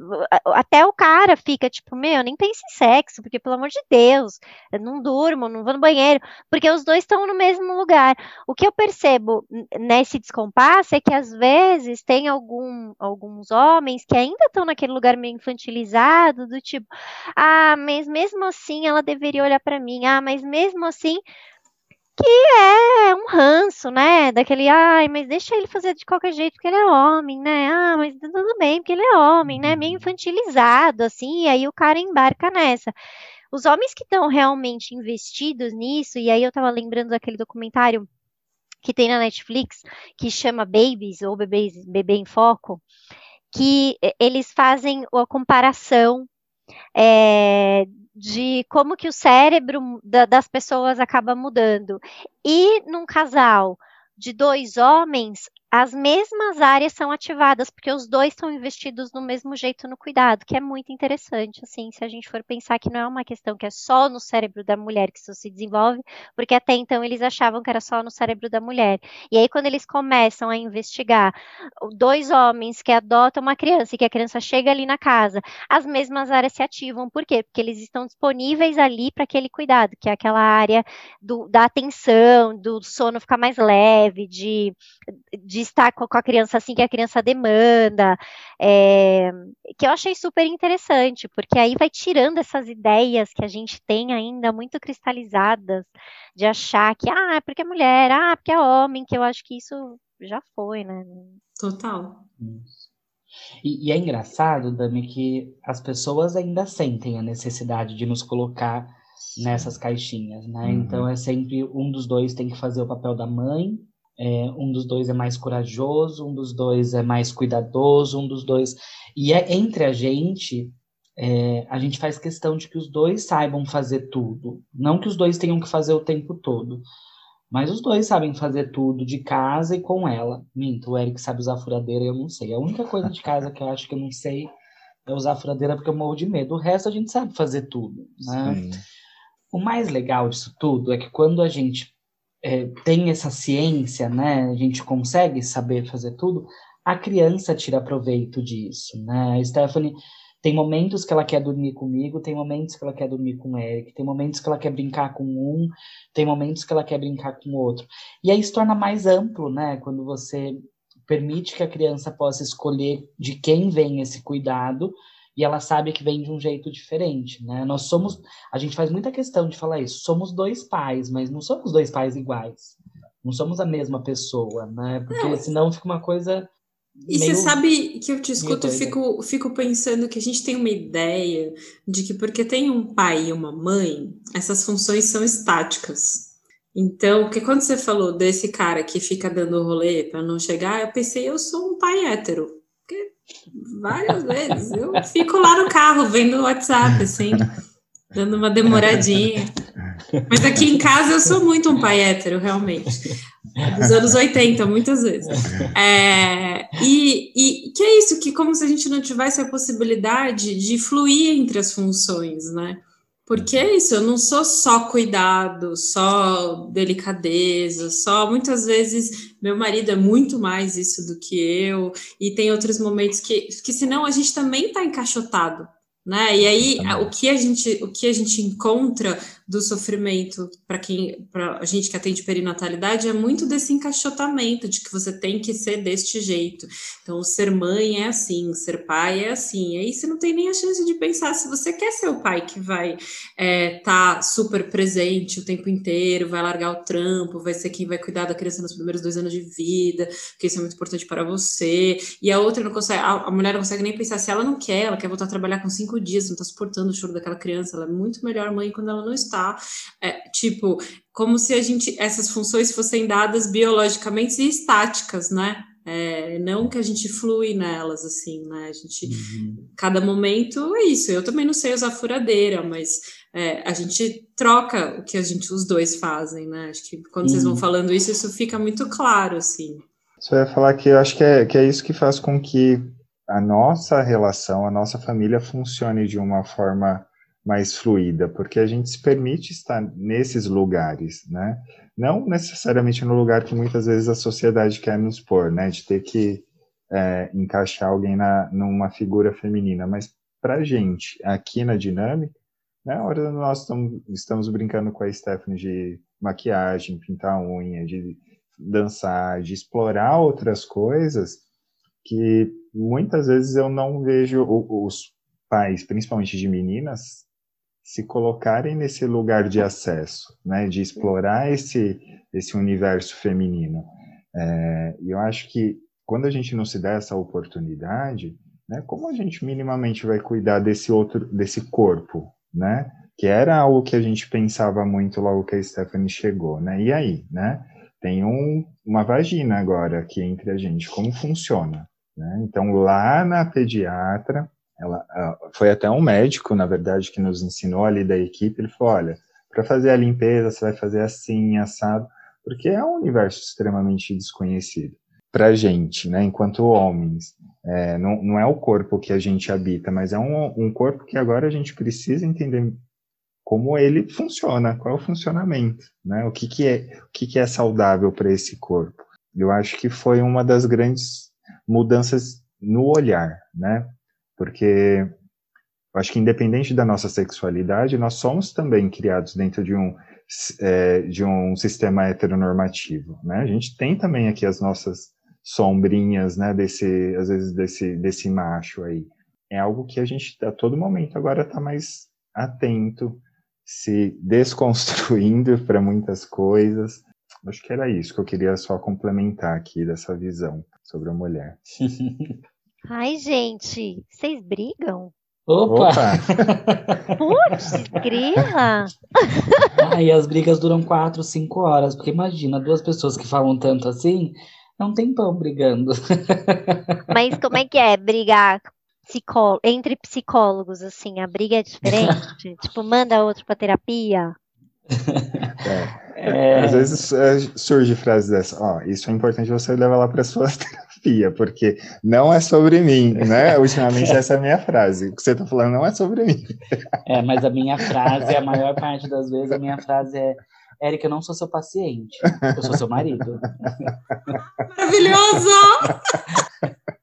Speaker 4: Até o cara fica tipo, meu, nem pense em sexo, porque pelo amor de Deus, eu não durmo, não vou no banheiro, porque os dois estão no mesmo lugar. O que eu percebo nesse descompasso é que às vezes tem algum, alguns homens que ainda estão naquele lugar meio infantilizado, do tipo, ah, mas mesmo assim ela deveria olhar para mim, ah, mas mesmo assim que é um ranço, né? Daquele, ai, mas deixa ele fazer de qualquer jeito porque ele é homem, né? Ah, mas tudo bem porque ele é homem, né? Meio infantilizado, assim, e aí o cara embarca nessa. Os homens que estão realmente investidos nisso, e aí eu tava lembrando daquele documentário que tem na Netflix, que chama Babies, ou Bebês, Bebê em Foco, que eles fazem a comparação é, de como que o cérebro da, das pessoas acaba mudando. E num casal de dois homens, as mesmas áreas são ativadas, porque os dois estão investidos no mesmo jeito no cuidado, que é muito interessante, assim, se a gente for pensar que não é uma questão que é só no cérebro da mulher que isso se desenvolve, porque até então eles achavam que era só no cérebro da mulher. E aí, quando eles começam a investigar dois homens que adotam uma criança e que a criança chega ali na casa, as mesmas áreas se ativam. Por quê? Porque eles estão disponíveis ali para aquele cuidado, que é aquela área do, da atenção, do sono ficar mais leve, de, de de estar com a criança assim que a criança demanda, é, que eu achei super interessante, porque aí vai tirando essas ideias que a gente tem ainda muito cristalizadas de achar que, ah, é porque é mulher, ah, porque é homem, que eu acho que isso já foi, né?
Speaker 5: Total.
Speaker 6: E, e é engraçado, Dami, que as pessoas ainda sentem a necessidade de nos colocar nessas caixinhas, né? Uhum. Então é sempre um dos dois tem que fazer o papel da mãe é, um dos dois é mais corajoso, um dos dois é mais cuidadoso, um dos dois. E é entre a gente, é, a gente faz questão de que os dois saibam fazer tudo. Não que os dois tenham que fazer o tempo todo, mas os dois sabem fazer tudo de casa e com ela. Minto, o Eric sabe usar furadeira e eu não sei. A única coisa de casa que eu acho que eu não sei é usar furadeira porque eu morro de medo. O resto a gente sabe fazer tudo. Né? O mais legal disso tudo é que quando a gente é, tem essa ciência, né, a gente consegue saber fazer tudo, a criança tira proveito disso, né? A Stephanie tem momentos que ela quer dormir comigo, tem momentos que ela quer dormir com o Eric, tem momentos que ela quer brincar com um, tem momentos que ela quer brincar com o outro. E aí se torna mais amplo, né? Quando você permite que a criança possa escolher de quem vem esse cuidado e ela sabe que vem de um jeito diferente, né? Nós somos, a gente faz muita questão de falar isso, somos dois pais, mas não somos dois pais iguais. Não somos a mesma pessoa, né? Porque não. senão fica uma coisa
Speaker 5: e você sabe que eu te escuto e fico, fico pensando que a gente tem uma ideia de que porque tem um pai e uma mãe, essas funções são estáticas. Então, porque quando você falou desse cara que fica dando rolê para não chegar, eu pensei, eu sou um pai hétero. Várias vezes. Eu fico lá no carro vendo o WhatsApp, assim, dando uma demoradinha. Mas aqui em casa eu sou muito um pai hétero, realmente. Dos anos 80, muitas vezes. É, e, e que é isso, que como se a gente não tivesse a possibilidade de fluir entre as funções, né? Porque é isso, eu não sou só cuidado, só delicadeza, só muitas vezes meu marido é muito mais isso do que eu, e tem outros momentos que, que senão a gente também está encaixotado, né? E aí o que a gente o que a gente encontra do sofrimento para quem para a gente que atende perinatalidade é muito desse encaixotamento de que você tem que ser deste jeito. Então, ser mãe é assim, ser pai é assim. Aí você não tem nem a chance de pensar se você quer ser o pai que vai estar é, tá super presente o tempo inteiro, vai largar o trampo, vai ser quem vai cuidar da criança nos primeiros dois anos de vida, porque isso é muito importante para você. E a outra não consegue, a, a mulher não consegue nem pensar se ela não quer, ela quer voltar a trabalhar com cinco dias, não está suportando o choro daquela criança, ela é muito melhor mãe quando ela não está é, tipo, como se a gente essas funções fossem dadas biologicamente e estáticas, né? É, não que a gente flui nelas, assim, né? A gente, uhum. cada momento é isso. Eu também não sei usar furadeira, mas é, a gente troca o que a gente, os dois fazem, né? Acho que quando uhum. vocês vão uhum. falando isso, isso fica muito claro, assim.
Speaker 7: Só ia falar que eu acho que é, que é isso que faz com que a nossa relação, a nossa família funcione de uma forma mais fluida, porque a gente se permite estar nesses lugares, né? Não necessariamente no lugar que muitas vezes a sociedade quer nos pôr, né? De ter que é, encaixar alguém na, numa figura feminina, mas para gente, aqui na dinâmica, né? Hora nós estamos, estamos brincando com a Stephanie de maquiagem, pintar unha, de dançar, de explorar outras coisas que muitas vezes eu não vejo os pais, principalmente de meninas, se colocarem nesse lugar de acesso, né, de explorar esse, esse universo feminino. É, e eu acho que quando a gente não se dá essa oportunidade, né, como a gente minimamente vai cuidar desse outro, desse corpo, né, que era algo que a gente pensava muito logo que a Stephanie chegou, né, e aí, né, tem um, uma vagina agora aqui entre a gente, como funciona? Né? Então, lá na pediatra, ela, foi até um médico, na verdade, que nos ensinou ali da equipe, ele falou, olha, para fazer a limpeza, você vai fazer assim, assado, porque é um universo extremamente desconhecido para gente, né, enquanto homens. É, não, não é o corpo que a gente habita, mas é um, um corpo que agora a gente precisa entender como ele funciona, qual é o funcionamento, né? O que, que é o que, que é saudável para esse corpo. Eu acho que foi uma das grandes mudanças no olhar, né? Porque eu acho que independente da nossa sexualidade, nós somos também criados dentro de um é, de um sistema heteronormativo, né? A gente tem também aqui as nossas sombrinhas, né? Desse às vezes desse desse macho aí. É algo que a gente a todo momento agora está mais atento se desconstruindo para muitas coisas. Acho que era isso que eu queria só complementar aqui dessa visão sobre a mulher.
Speaker 4: Ai, gente, vocês brigam?
Speaker 6: Opa! Opa.
Speaker 4: Putz, grila!
Speaker 6: Ai, as brigas duram quatro, cinco horas, porque imagina, duas pessoas que falam tanto assim, não tem pão brigando.
Speaker 4: Mas como é que é brigar psicó entre psicólogos, assim, a briga é diferente? tipo, manda outro pra terapia?
Speaker 7: É. É. Às vezes é, surge frases dessa, ó, isso é importante você levar lá para sua porque não é sobre mim, né? Ultimamente essa é a minha frase. O que você tá falando não é sobre mim.
Speaker 6: É, mas a minha frase, a maior parte das vezes, a minha frase é Érica, eu não sou seu paciente, eu sou seu marido.
Speaker 5: Maravilhoso!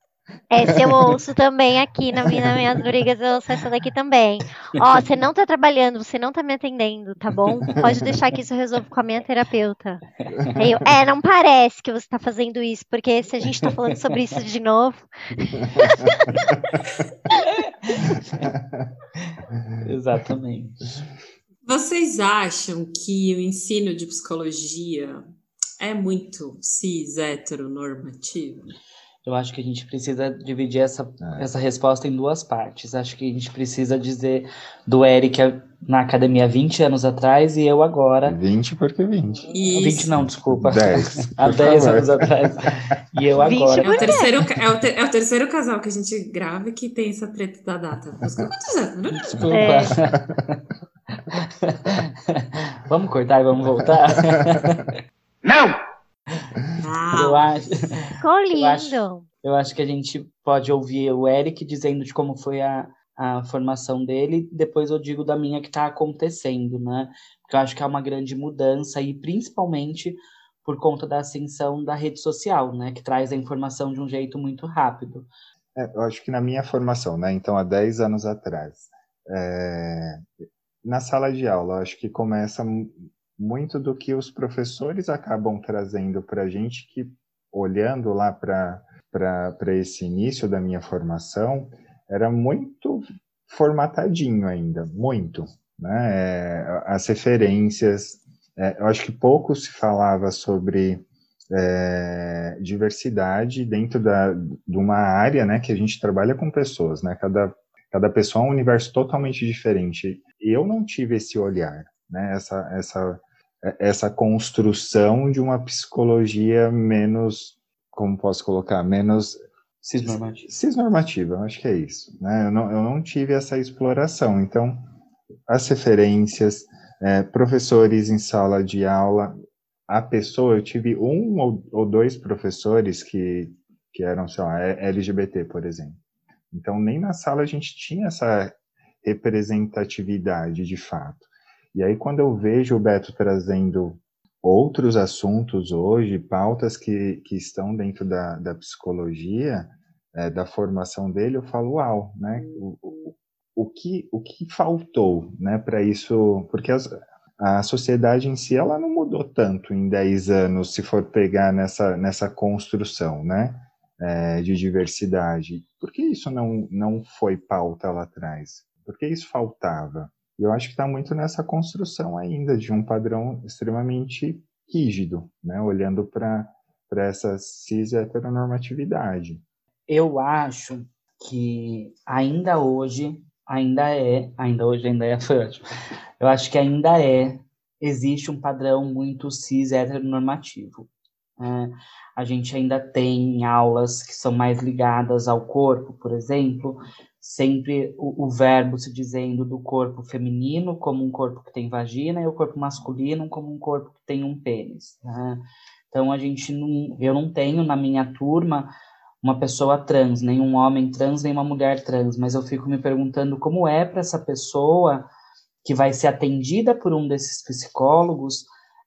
Speaker 4: Essa eu ouço também aqui na minha, nas minhas brigas, eu ouço essa daqui também. Ó, você não tá trabalhando, você não tá me atendendo, tá bom? Pode deixar que isso eu resolvo com a minha terapeuta. Eu, é, não parece que você tá fazendo isso, porque se a gente tá falando sobre isso de novo.
Speaker 6: Exatamente.
Speaker 5: Vocês acham que o ensino de psicologia é muito cis heteronormativo?
Speaker 6: Eu acho que a gente precisa dividir essa, é. essa resposta em duas partes. Acho que a gente precisa dizer do Eric na academia há 20 anos atrás e eu agora.
Speaker 7: 20 porque 20.
Speaker 6: Isso. 20 não, desculpa.
Speaker 7: 10.
Speaker 6: há 10 anos atrás. E eu agora.
Speaker 5: É o, terceiro, é, o ter, é o terceiro casal que a gente grava que tem essa treta da data. quantos anos?
Speaker 6: Desculpa. É. vamos cortar e vamos voltar?
Speaker 2: Não!
Speaker 6: Eu acho.
Speaker 4: Ficou lindo. Eu
Speaker 6: acho, eu acho, que a gente pode ouvir o Eric dizendo de como foi a, a formação dele, depois eu digo da minha que está acontecendo, né? Porque eu acho que é uma grande mudança e principalmente por conta da ascensão da rede social, né? Que traz a informação de um jeito muito rápido.
Speaker 7: É, eu acho que na minha formação, né? Então, há 10 anos atrás, é... na sala de aula, acho que começa muito do que os professores acabam trazendo para a gente, que olhando lá para esse início da minha formação, era muito formatadinho ainda, muito. Né? É, as referências, é, eu acho que pouco se falava sobre é, diversidade dentro da, de uma área né, que a gente trabalha com pessoas, né? cada, cada pessoa é um universo totalmente diferente. Eu não tive esse olhar, né? essa, essa essa construção de uma psicologia menos, como posso colocar, menos
Speaker 6: cisnormativa.
Speaker 7: Cisnormativa, acho que é isso. Né? Eu, não, eu não tive essa exploração. Então, as referências, é, professores em sala de aula, a pessoa, eu tive um ou, ou dois professores que, que eram, sei lá, LGBT, por exemplo. Então, nem na sala a gente tinha essa representatividade de fato. E aí, quando eu vejo o Beto trazendo outros assuntos hoje, pautas que, que estão dentro da, da psicologia, é, da formação dele, eu falo, uau, né? O, o, o que, o que faltou, né, para isso? Porque as, a sociedade em si, ela não mudou tanto em 10 anos, se for pegar nessa, nessa construção, né? É, de diversidade. Por que isso não, não foi pauta lá atrás? Por que isso faltava? E eu acho que está muito nessa construção ainda de um padrão extremamente rígido, né? olhando para essa cis heteronormatividade.
Speaker 6: Eu acho que ainda hoje, ainda é, ainda hoje ainda é forte. Eu acho que ainda é, existe um padrão muito cis heteronormativo. É, a gente ainda tem aulas que são mais ligadas ao corpo, por exemplo, sempre o, o, verbo se dizendo do corpo feminino como um corpo que tem vagina e o corpo masculino como um corpo que tem um pênis. Né? Então a gente não, eu não tenho na minha turma uma pessoa trans, nem um homem trans, nem uma mulher trans, mas eu fico me perguntando como é para essa pessoa que vai ser atendida por um desses psicólogos,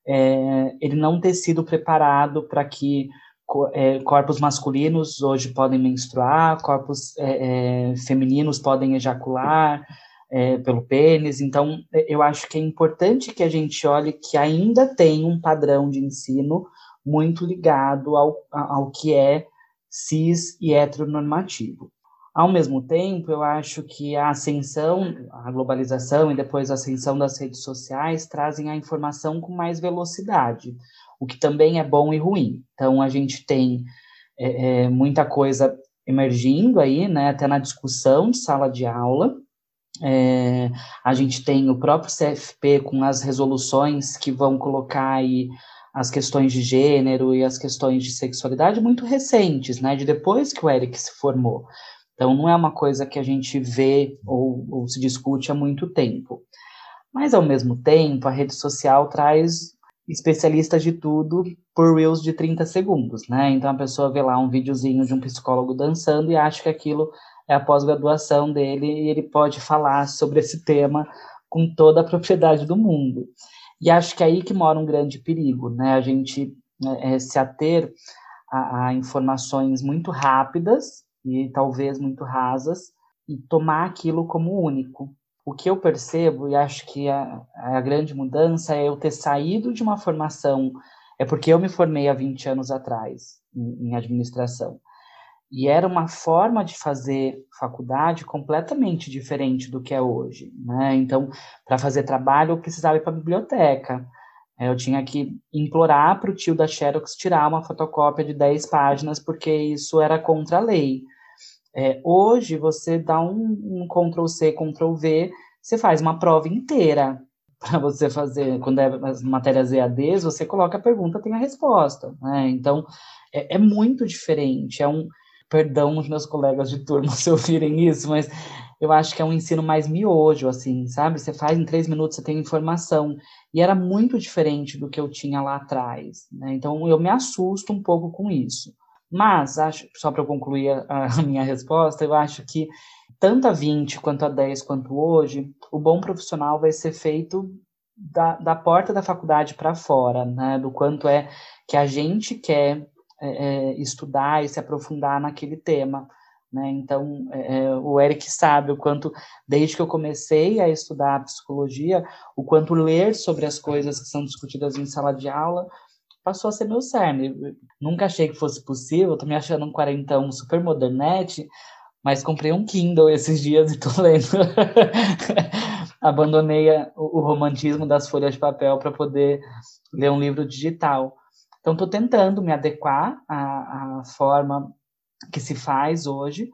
Speaker 6: é, ele não ter sido preparado para que corpos masculinos hoje podem menstruar, corpos é, é, femininos podem ejacular é, pelo pênis. Então, eu acho que é importante que a gente olhe que ainda tem um padrão de ensino muito ligado ao, ao que é cis e heteronormativo. Ao mesmo tempo, eu acho que a ascensão, a globalização e depois a ascensão das redes sociais trazem a informação com mais velocidade, o que também é bom e ruim. Então, a gente tem é, é, muita coisa emergindo aí, né, até na discussão de sala de aula. É, a gente tem o próprio CFP com as resoluções que vão colocar aí as questões de gênero e as questões de sexualidade muito recentes, né, de depois que o Eric se formou. Então, não é uma coisa que a gente vê ou, ou se discute há muito tempo. Mas, ao mesmo tempo, a rede social traz especialistas de tudo por Reels de 30 segundos, né? Então, a pessoa vê lá um videozinho de um psicólogo dançando e acha que aquilo é a pós-graduação dele e ele pode falar sobre esse tema com toda a propriedade do mundo. E acho que é aí que mora um grande perigo, né? A gente é, se ater a, a informações muito rápidas e talvez muito rasas, e tomar aquilo como único. O que eu percebo, e acho que a, a grande mudança é eu ter saído de uma formação, é porque eu me formei há 20 anos atrás em, em administração. E era uma forma de fazer faculdade completamente diferente do que é hoje. Né? Então, para fazer trabalho, eu precisava ir para a biblioteca. Eu tinha que implorar para o tio da Xerox tirar uma fotocópia de 10 páginas, porque isso era contra a lei. É, hoje, você dá um, um Ctrl-C, Ctrl-V, você faz uma prova inteira para você fazer. Quando é as matérias EADs, você coloca a pergunta, tem a resposta. Né? Então, é, é muito diferente. É um. Perdão os meus colegas de turma se ouvirem isso, mas eu acho que é um ensino mais miojo, assim, sabe? Você faz em três minutos, você tem informação. E era muito diferente do que eu tinha lá atrás. Né? Então, eu me assusto um pouco com isso. Mas, acho, só para concluir a, a, minha resposta, eu acho que tanto a 20 quanto a 10 quanto hoje, o bom profissional vai ser feito da, da porta da faculdade para fora, né? Do quanto é que a gente quer é, é, estudar e se aprofundar naquele tema. Né? Então, é, é, o Eric sabe o quanto, desde que eu comecei a estudar psicologia, o quanto ler sobre as coisas que são discutidas em sala de aula passou a ser meu cerne. Nunca achei que fosse possível, tô me achando um quarentão super modernete, mas comprei um Kindle esses dias e tô lendo. Abandonei o, romantismo das folhas de papel para poder ler um livro digital. Então, estou tentando me adequar à, à forma que se faz hoje,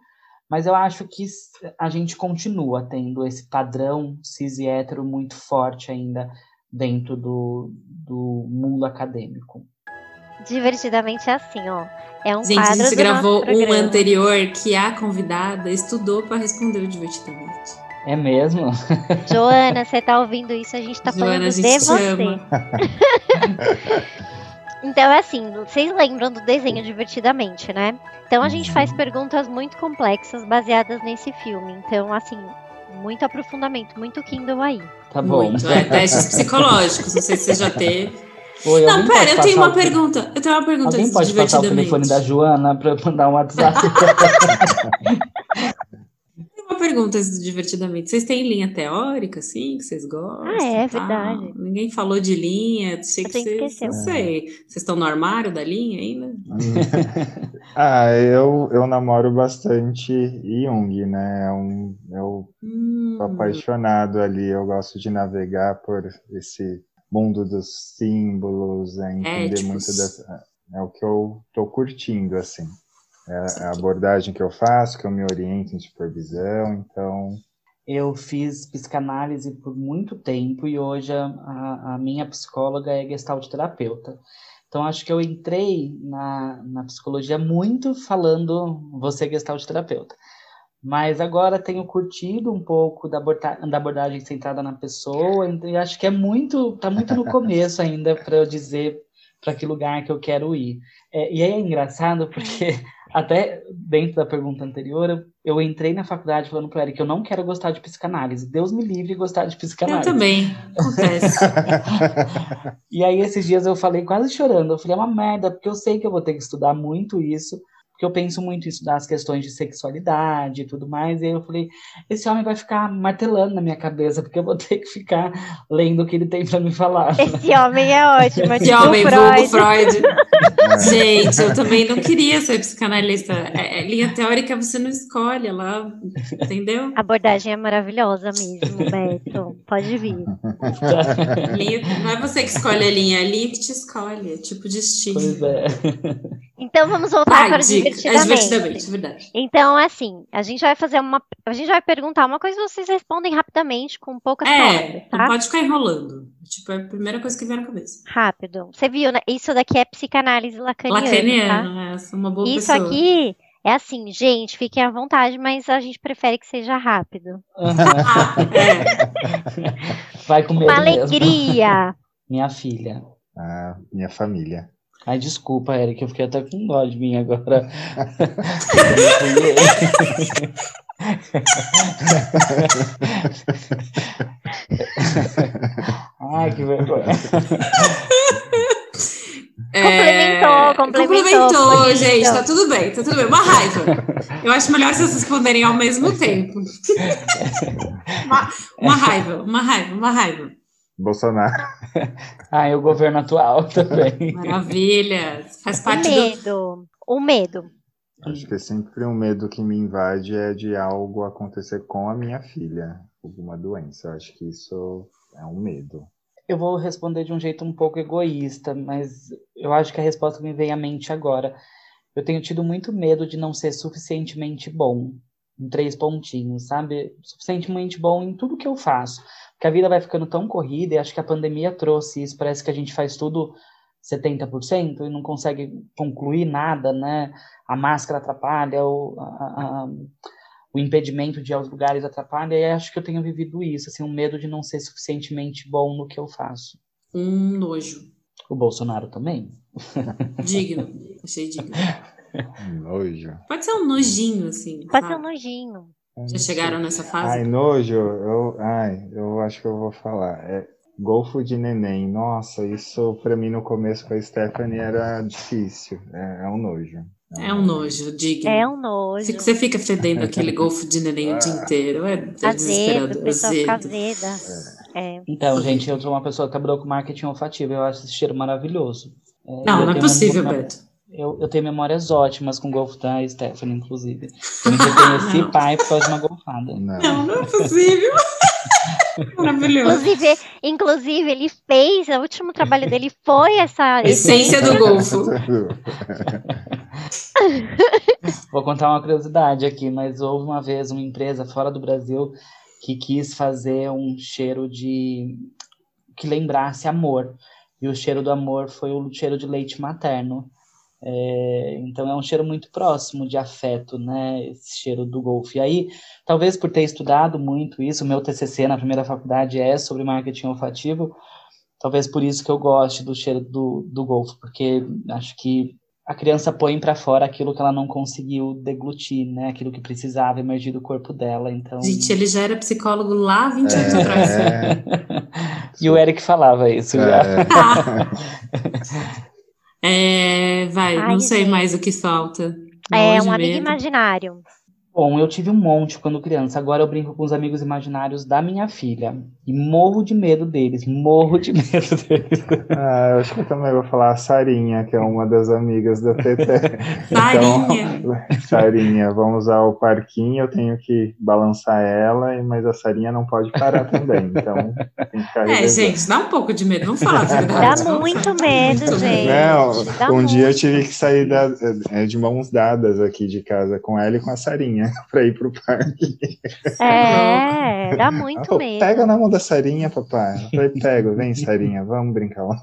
Speaker 6: mas eu acho que a gente continua tendo esse padrão cis e hétero muito forte ainda dentro do, do mundo acadêmico.
Speaker 4: Divertidamente é assim, ó. É um
Speaker 5: Gente,
Speaker 4: quadro
Speaker 5: a gente gravou um anterior que a convidada estudou para responder o divertidamente.
Speaker 6: É mesmo?
Speaker 4: Joana, você tá ouvindo isso? A gente tá Joana, falando de você. então, é assim, vocês lembram do desenho Divertidamente, né? Então a gente faz perguntas muito complexas baseadas nesse filme. Então, assim, muito aprofundamento, muito Kindle aí.
Speaker 6: Tá bom.
Speaker 5: Muito, é, testes psicológicos, não sei se você já teve. Oi, não, pera, eu tenho uma o... pergunta. Eu tenho uma pergunta
Speaker 6: Alguém pode passar o telefone da Joana para eu mandar um WhatsApp?
Speaker 5: uma pergunta divertidamente. Vocês têm linha teórica, assim, que vocês gostam?
Speaker 4: Ah, é, verdade.
Speaker 5: Ninguém falou de linha, achei que vocês, não sei. Vocês estão no armário da linha ainda?
Speaker 7: Ah, eu, eu namoro bastante Jung, né? É um, eu
Speaker 5: Hum,
Speaker 7: tô apaixonado ali, eu gosto de navegar por esse mundo dos símbolos, é entender
Speaker 5: Étipos.
Speaker 7: muito dessa. É o que eu tô curtindo, assim. É a abordagem que eu faço, que eu me oriento em supervisão, então.
Speaker 6: Eu fiz psicanálise por muito tempo e hoje a, a, minha psicóloga é gestalt terapeuta. Então acho que eu entrei na, na psicologia muito falando você gestalt terapeuta. Mas agora tenho curtido um pouco da, da abordagem centrada na pessoa, eu acho que é muito, tá muito no começo ainda para eu dizer para que lugar que eu quero ir. É, e aí é engraçado porque até dentro da pergunta anterior, eu, eu entrei na faculdade falando para Eric que eu não quero gostar de psicanálise. Deus me livre de gostar de
Speaker 5: eu
Speaker 6: psicanálise.
Speaker 5: também. Acontece.
Speaker 6: E aí esses dias eu falei quase chorando, eu falei, é uma merda, porque eu sei que eu vou ter que estudar muito isso, porque eu penso muito em estudar as questões de sexualidade e tudo mais, e aí eu falei, esse homem vai ficar martelando na minha cabeça, porque eu vou ter que ficar lendo o que ele tem para me falar.
Speaker 4: Esse homem é ótimo, é
Speaker 5: Esse
Speaker 4: tipo
Speaker 5: homem,
Speaker 4: Freud.
Speaker 5: vulgo Freud. Gente, eu também não queria ser psicanalista. É, é, linha teórica você não escolhe, ela, entendeu?
Speaker 4: A abordagem é maravilhosa mesmo, Beto. Pode vir.
Speaker 5: Linha- não é você que escolhe a linha, é a linha que te escolhe, é tipo destino.
Speaker 6: pois é.
Speaker 4: Então vamos voltar para o
Speaker 5: dica. É
Speaker 4: divertidamente.
Speaker 5: é verdade.
Speaker 4: Então, assim, a gente vai fazer uma. A gente vai perguntar uma coisa e vocês respondem rapidamente, com poucas
Speaker 5: É,
Speaker 4: palavras,
Speaker 5: não
Speaker 4: tá?
Speaker 5: pode ficar enrolando. Tipo, é a primeira coisa que vem na cabeça.
Speaker 4: Rápido. Você viu, né? Isso daqui é psicanálise lacaniana. tá?
Speaker 5: Lacaniano, é, sou uma boa
Speaker 4: Isso
Speaker 5: pessoa.
Speaker 4: aqui é assim, gente, fiquem à vontade, mas a gente prefere que seja rápido.
Speaker 6: Vai com medo
Speaker 4: Uma
Speaker 6: mesmo.
Speaker 4: alegria.
Speaker 6: Minha filha.
Speaker 7: Ah, minha família.
Speaker 6: Ai, desculpa, Eric, eu fiquei até com dó de mim agora. Ai, que vergonha.
Speaker 5: É,
Speaker 4: Complementou, complementou,
Speaker 5: Complementou, gente, tá tudo bem, tá tudo bem. Uma raiva. Eu acho melhor vocês responderem ao mesmo tempo. Uma, uma raiva, uma raiva, uma raiva.
Speaker 7: Bolsonaro.
Speaker 6: Ai, o governo atual também.
Speaker 5: Maravilha. Faz
Speaker 4: O
Speaker 5: parte do.
Speaker 4: medo. O medo.
Speaker 7: Acho que é sempre um medo que me invade é de algo acontecer com a minha filha, alguma doença. Eu acho que isso é um medo.
Speaker 6: Eu vou responder de um jeito um pouco egoísta, mas eu acho que a resposta me vem à mente agora. Eu tenho tido muito medo de não ser suficientemente bom. Em três pontinhos, sabe? Suficientemente bom em tudo que eu faço. Porque a vida vai ficando tão corrida e acho que a pandemia trouxe isso. Parece que a gente faz tudo 70% e não consegue concluir nada, né? A máscara atrapalha, o, a- a- o impedimento de ir aos lugares atrapalha, e acho que eu tenho vivido isso, assim, um medo de não ser suficientemente bom no que eu faço.
Speaker 5: Um nojo.
Speaker 6: O Bolsonaro também?
Speaker 5: Digno. Achei digno.
Speaker 7: Nojo.
Speaker 5: Pode ser um nojinho, assim.
Speaker 4: Pode ser um nojinho.
Speaker 5: Já chegaram nessa fase?
Speaker 7: Ai, nojo, eu, ai, eu acho que eu vou falar. É golfo de neném. Nossa, isso pra mim no começo com a Stephanie era difícil. É, é um nojo.
Speaker 5: É um nojo, digno.
Speaker 4: É um nojo.
Speaker 5: Você fica fedendo aquele golfo de neném o dia inteiro. É, é desesperador. Azedo.
Speaker 4: É.
Speaker 6: Então, gente, eu sou uma pessoa que trabalhou com marketing olfativo, eu acho esse cheiro maravilhoso. É,
Speaker 5: Não, não é possível,
Speaker 6: uma-
Speaker 5: Beto.
Speaker 6: Eu, eu tenho memórias ótimas com o golfo da Stephanie, inclusive. Eu me reconheci pai por causa de uma golfada.
Speaker 7: Não.
Speaker 5: Não, não é possível. Maravilhoso.
Speaker 4: Inclusive, inclusive, ele fez, o último trabalho dele foi essa
Speaker 5: Essência do golfo.
Speaker 6: Vou contar uma curiosidade aqui, mas houve uma vez uma empresa fora do Brasil que quis fazer um cheiro de que lembrasse amor. E o cheiro do amor foi o cheiro de leite materno. É, então é um cheiro muito próximo de afeto, né? Esse cheiro do golfe. E aí, talvez por ter estudado muito isso, meu TCC na primeira faculdade é sobre marketing olfativo, talvez por isso que eu goste do cheiro do, do golfe, porque acho que a criança põe para fora aquilo que ela não conseguiu deglutir, né? Aquilo que precisava emergir do corpo dela. Então.
Speaker 5: Gente, ele já era psicólogo lá 20 anos atrás.
Speaker 7: É,
Speaker 6: e o Eric falava isso já.
Speaker 5: É, vai,
Speaker 4: Ai,
Speaker 5: não sei
Speaker 4: gente.
Speaker 5: mais o que falta.
Speaker 4: É um amigo imaginário.
Speaker 6: Bom, eu tive um monte quando criança. Agora eu brinco com os amigos imaginários da minha filha. E morro de medo deles. Morro de medo deles.
Speaker 7: Ah, eu acho que eu também vou falar a Sarinha, que é uma das amigas da TT.
Speaker 5: Sarinha.
Speaker 7: Então, Sarinha, vamos ao parquinho, eu tenho que balançar ela, mas a Sarinha não pode parar também. Então, tem que ficar
Speaker 5: É,
Speaker 7: revezando.
Speaker 5: gente, dá um pouco de medo, vamos falar a verdade.
Speaker 4: Dá muito medo,
Speaker 5: Muito
Speaker 4: gente.
Speaker 7: Não,
Speaker 4: Dá
Speaker 7: um dia eu
Speaker 4: muito.
Speaker 7: tive que sair da- é, de mãos dadas aqui de casa com ela e com a Sarinha para ir pro parque.
Speaker 4: É, dá muito medo.
Speaker 7: Pega na mão da Sarinha, papai. Eu falei, pego, vem, Sarinha, vamos brincar lá.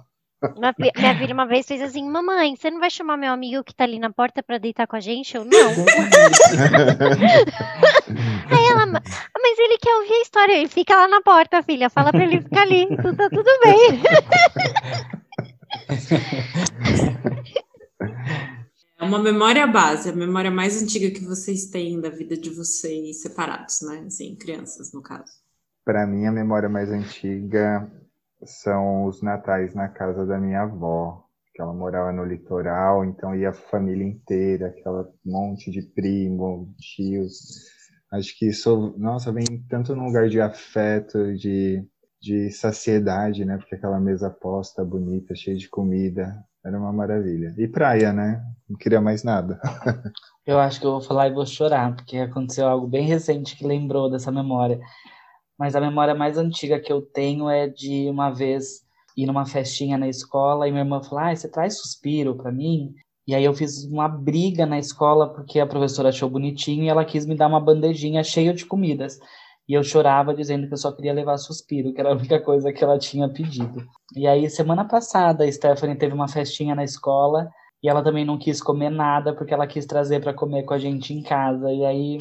Speaker 4: Minha, fi- minha filha uma vez fez assim, mamãe, você não vai chamar meu amigo que tá ali na porta pra deitar com a gente? Eu, não. Aí ela, "Ah, mas ele quer ouvir a história. Ele fica lá na porta, filha. Fala pra ele ficar ali. tu- Tá tudo bem.
Speaker 5: Uma memória base, a memória mais antiga que vocês têm da vida de vocês separados, né? Assim, crianças, no caso.
Speaker 7: Para mim, a memória mais antiga são os natais na casa da minha avó, que ela morava no litoral, então ia a família inteira, aquela monte de primo, tios. Acho que isso, nossa, vem tanto num lugar de afeto, de, de saciedade, né? Porque aquela mesa posta, bonita, cheia de comida, era uma maravilha. E praia, né? Não queria mais nada.
Speaker 6: Eu acho que eu vou falar e vou chorar, porque aconteceu algo bem recente que lembrou dessa memória. Mas a memória mais antiga que eu tenho é de uma vez ir numa festinha na escola e minha irmã falou: ah, você traz suspiro pra mim? E aí eu fiz uma briga na escola porque a professora achou bonitinho e ela quis me dar uma bandejinha cheia de comidas. E eu chorava dizendo que eu só queria levar suspiro, que era a única coisa que ela tinha pedido. E aí, semana passada, a Stephanie teve uma festinha na escola e ela também não quis comer nada porque ela quis trazer para comer com a gente em casa. E aí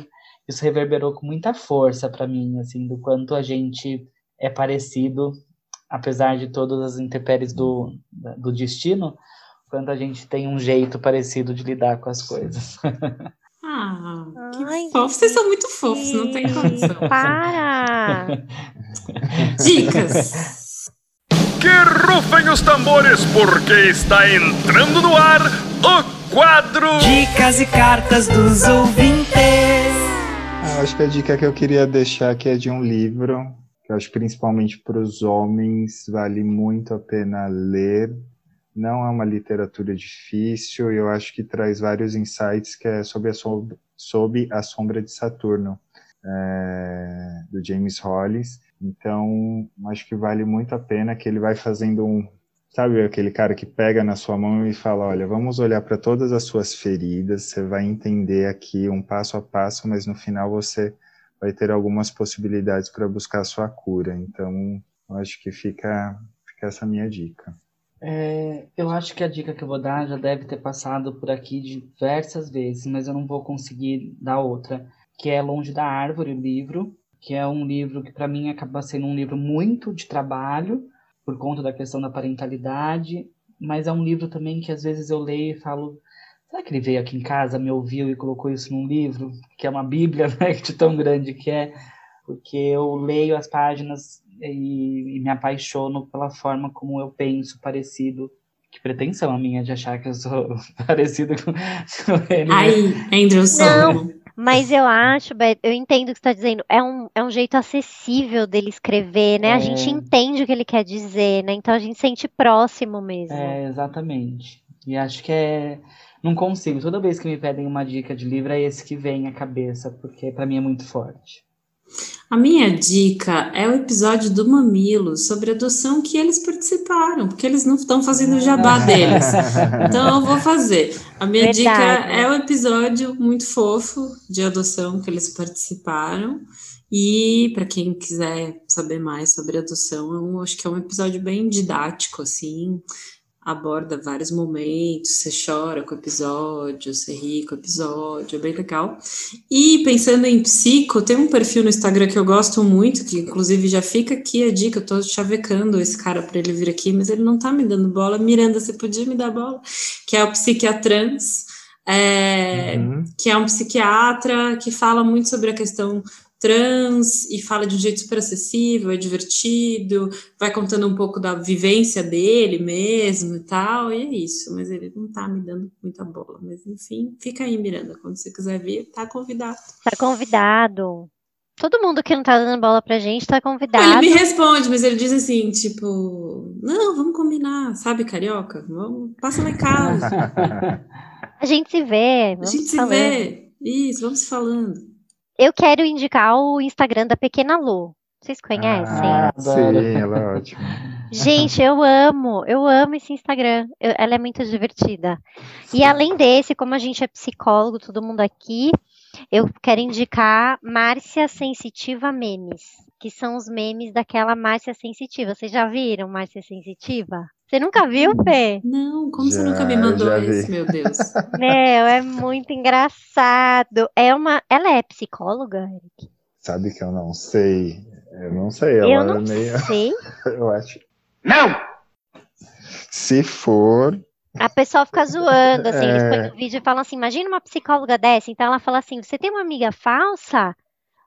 Speaker 6: isso reverberou com muita força para mim, assim, do quanto a gente é parecido, apesar de todas as intempéries do, do destino, quanto a gente tem um jeito parecido de lidar com as coisas.
Speaker 4: Ai,
Speaker 5: fofo. Vocês são muito fofos, não tem condição.
Speaker 4: Para!
Speaker 5: Dicas.
Speaker 2: Que rufem os tambores, porque está entrando no ar o quadro.
Speaker 1: Dicas e cartas dos ouvintes.
Speaker 7: Ah, acho que a dica que eu queria deixar aqui é de um livro, que eu acho que principalmente para os homens vale muito a pena ler. Não é uma literatura difícil e eu acho que traz vários insights que é sobre a, sombra, sob a sombra de Saturno, é, do James Hollis. Então, acho que vale muito a pena que ele vai fazendo um, sabe aquele cara que pega na sua mão e fala, olha, vamos olhar para todas as suas feridas, você vai entender aqui um passo a passo, mas no final você vai ter algumas possibilidades para buscar a sua cura. Então, acho que fica, fica essa minha dica.
Speaker 6: É, eu acho que a dica que eu vou dar já deve ter passado por aqui diversas vezes, mas eu não vou conseguir dar outra, que é Longe da Árvore, o livro, que é um livro que para mim acaba sendo um livro muito de trabalho, por conta da questão da parentalidade, mas é um livro também que às vezes eu leio e falo, será que ele veio aqui em casa, me ouviu e colocou isso num livro, que é uma bíblia, né, de tão grande que é, porque eu leio as páginas e, e me apaixono pela forma como eu penso, parecido. Que pretensão a minha de achar que eu sou parecido com, com ele.
Speaker 5: Aí, Anderson.
Speaker 4: Não. Mas eu acho, Beto, eu entendo o que você está dizendo. É um, é um jeito acessível dele escrever, né? A
Speaker 6: É.
Speaker 4: gente entende o que ele quer dizer, né? Então a gente sente próximo mesmo.
Speaker 6: É, exatamente. E acho que é. Não consigo. Toda vez que me pedem uma dica de livro, é esse que vem à cabeça, porque para mim é muito forte.
Speaker 5: A minha dica é o episódio do Mamilo sobre adoção que eles participaram, porque eles não estão fazendo o jabá deles. Então eu vou fazer. A minha dica
Speaker 4: Verdade.
Speaker 5: é o episódio muito fofo de adoção que eles participaram. E para quem quiser saber mais sobre adoção, eu acho que é um episódio bem didático, assim, aborda vários momentos, você chora com o episódio, você ri com o episódio, é bem legal. E pensando em psico, tem um perfil no Instagram que eu gosto muito, que inclusive já fica aqui a dica, eu tô chavecando esse cara para ele vir aqui, mas ele não tá me dando bola. Miranda, você podia me dar bola? Que é o Psiquiatrans, é,
Speaker 7: Uhum.
Speaker 5: que é um psiquiatra que fala muito sobre a questão trans e fala de um jeito super acessível, é divertido, vai contando um pouco da vivência dele mesmo e tal, e é isso. Mas ele não tá me dando muita bola. Mas enfim, fica aí, Miranda. Quando você quiser vir, tá convidado.
Speaker 4: Tá convidado. Todo mundo que não tá dando bola pra gente tá convidado.
Speaker 5: Ele me responde, mas ele diz assim, tipo, não, vamos combinar, sabe, carioca? Vamos, passa lá em casa.
Speaker 4: A gente se vê.
Speaker 5: A gente se
Speaker 4: falando.
Speaker 5: vê. Isso, vamos falando.
Speaker 4: Eu quero indicar o Instagram da Pequena Lu. Vocês conhecem?
Speaker 6: Ah, adoro.
Speaker 7: sim, ela é ótima.
Speaker 4: Gente, eu amo, eu amo esse Instagram. Eu- ela é muito divertida. E além desse, como a gente é psicólogo, todo mundo aqui, eu quero indicar Márcia Sensitiva Memes, que são os memes daquela Márcia Sensitiva. Vocês já viram Márcia Sensitiva? Você nunca viu, Fê?
Speaker 5: Não, como você
Speaker 7: Já,
Speaker 5: nunca me mandou esse, meu Deus?
Speaker 4: Meu, é muito engraçado. É uma, ela é psicóloga, Eric?
Speaker 7: Sabe que eu não sei. Eu não sei, ela
Speaker 4: Eu
Speaker 7: é
Speaker 4: não
Speaker 7: meio.
Speaker 4: sei.
Speaker 7: Eu acho. Não! Se for.
Speaker 4: A pessoa fica zoando, assim, eles põem
Speaker 7: É.
Speaker 4: no vídeo e falam assim, imagina uma psicóloga dessa, então ela fala assim, você tem uma amiga falsa?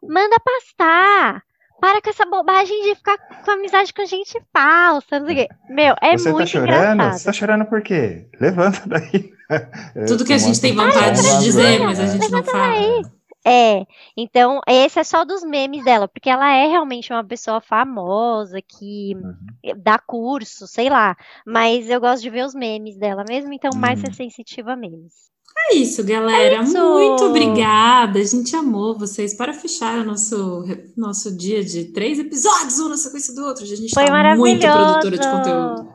Speaker 4: Manda pastar. Para com essa bobagem de ficar com amizade com gente falsa, não sei o quê. Meu, é
Speaker 7: você tá
Speaker 4: muito
Speaker 7: chorando?
Speaker 4: engraçado.
Speaker 7: Você tá chorando por quê? Levanta daí.
Speaker 5: Tudo que a gente tem vontade de dizer, mas a gente não fala.
Speaker 4: É, então esse é só dos memes dela, porque ela é realmente uma pessoa famosa que
Speaker 7: Uhum.
Speaker 4: dá curso, sei lá. Mas eu gosto de ver os memes dela mesmo, então Márcia
Speaker 7: Hum.
Speaker 4: Sensitiva Memes.
Speaker 5: É isso, galera.
Speaker 4: isso.
Speaker 5: Muito obrigada. A gente amou vocês. Para fechar o nosso, nosso dia de três episódios, um na sequência do outro. A gente
Speaker 4: Foi
Speaker 5: tá muito
Speaker 4: maravilhoso.
Speaker 5: produtora de conteúdo.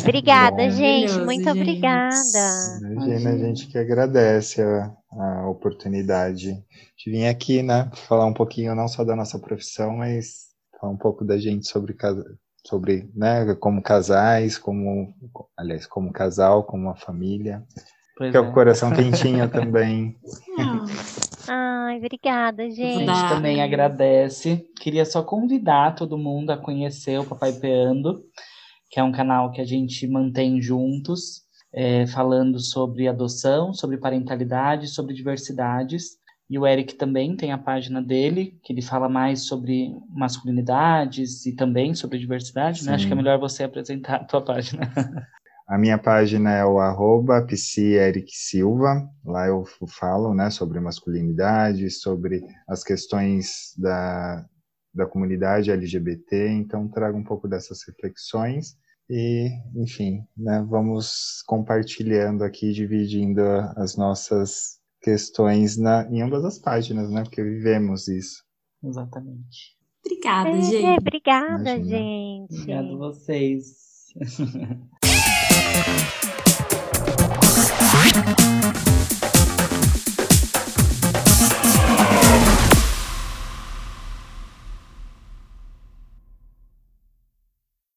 Speaker 4: Obrigada, gente. Muito
Speaker 5: gente.
Speaker 4: obrigada.
Speaker 7: Imagina, a gente que agradece a, a oportunidade de vir aqui, né? Falar um pouquinho não só da nossa profissão, mas falar um pouco da gente sobre, casa- sobre né, como casais, como, aliás, como casal, como uma família.
Speaker 6: Pois
Speaker 7: Que é
Speaker 6: é.
Speaker 7: o coração quentinho também.
Speaker 4: Ai, obrigada,
Speaker 6: A
Speaker 4: gente.
Speaker 6: gente
Speaker 5: Dá.
Speaker 6: também agradece. Queria só convidar todo mundo a conhecer o Papai Peando, que é um canal que a gente mantém juntos, é, falando sobre adoção, sobre parentalidade, sobre diversidades. E o Eric também tem a página dele, que ele fala mais sobre masculinidades e também sobre diversidade, né? Acho que é melhor você apresentar a tua página.
Speaker 7: A minha página é o arroba Silva. Lá eu falo né, sobre masculinidade, sobre as questões da, da comunidade LGBT, então trago um pouco dessas reflexões e, enfim, né, vamos compartilhando aqui, dividindo as nossas questões na, em ambas as páginas, né, porque vivemos isso.
Speaker 6: Exatamente.
Speaker 5: obrigada,
Speaker 4: É,
Speaker 5: gente.
Speaker 4: obrigada,
Speaker 7: Imagina.
Speaker 4: gente.
Speaker 6: Obrigado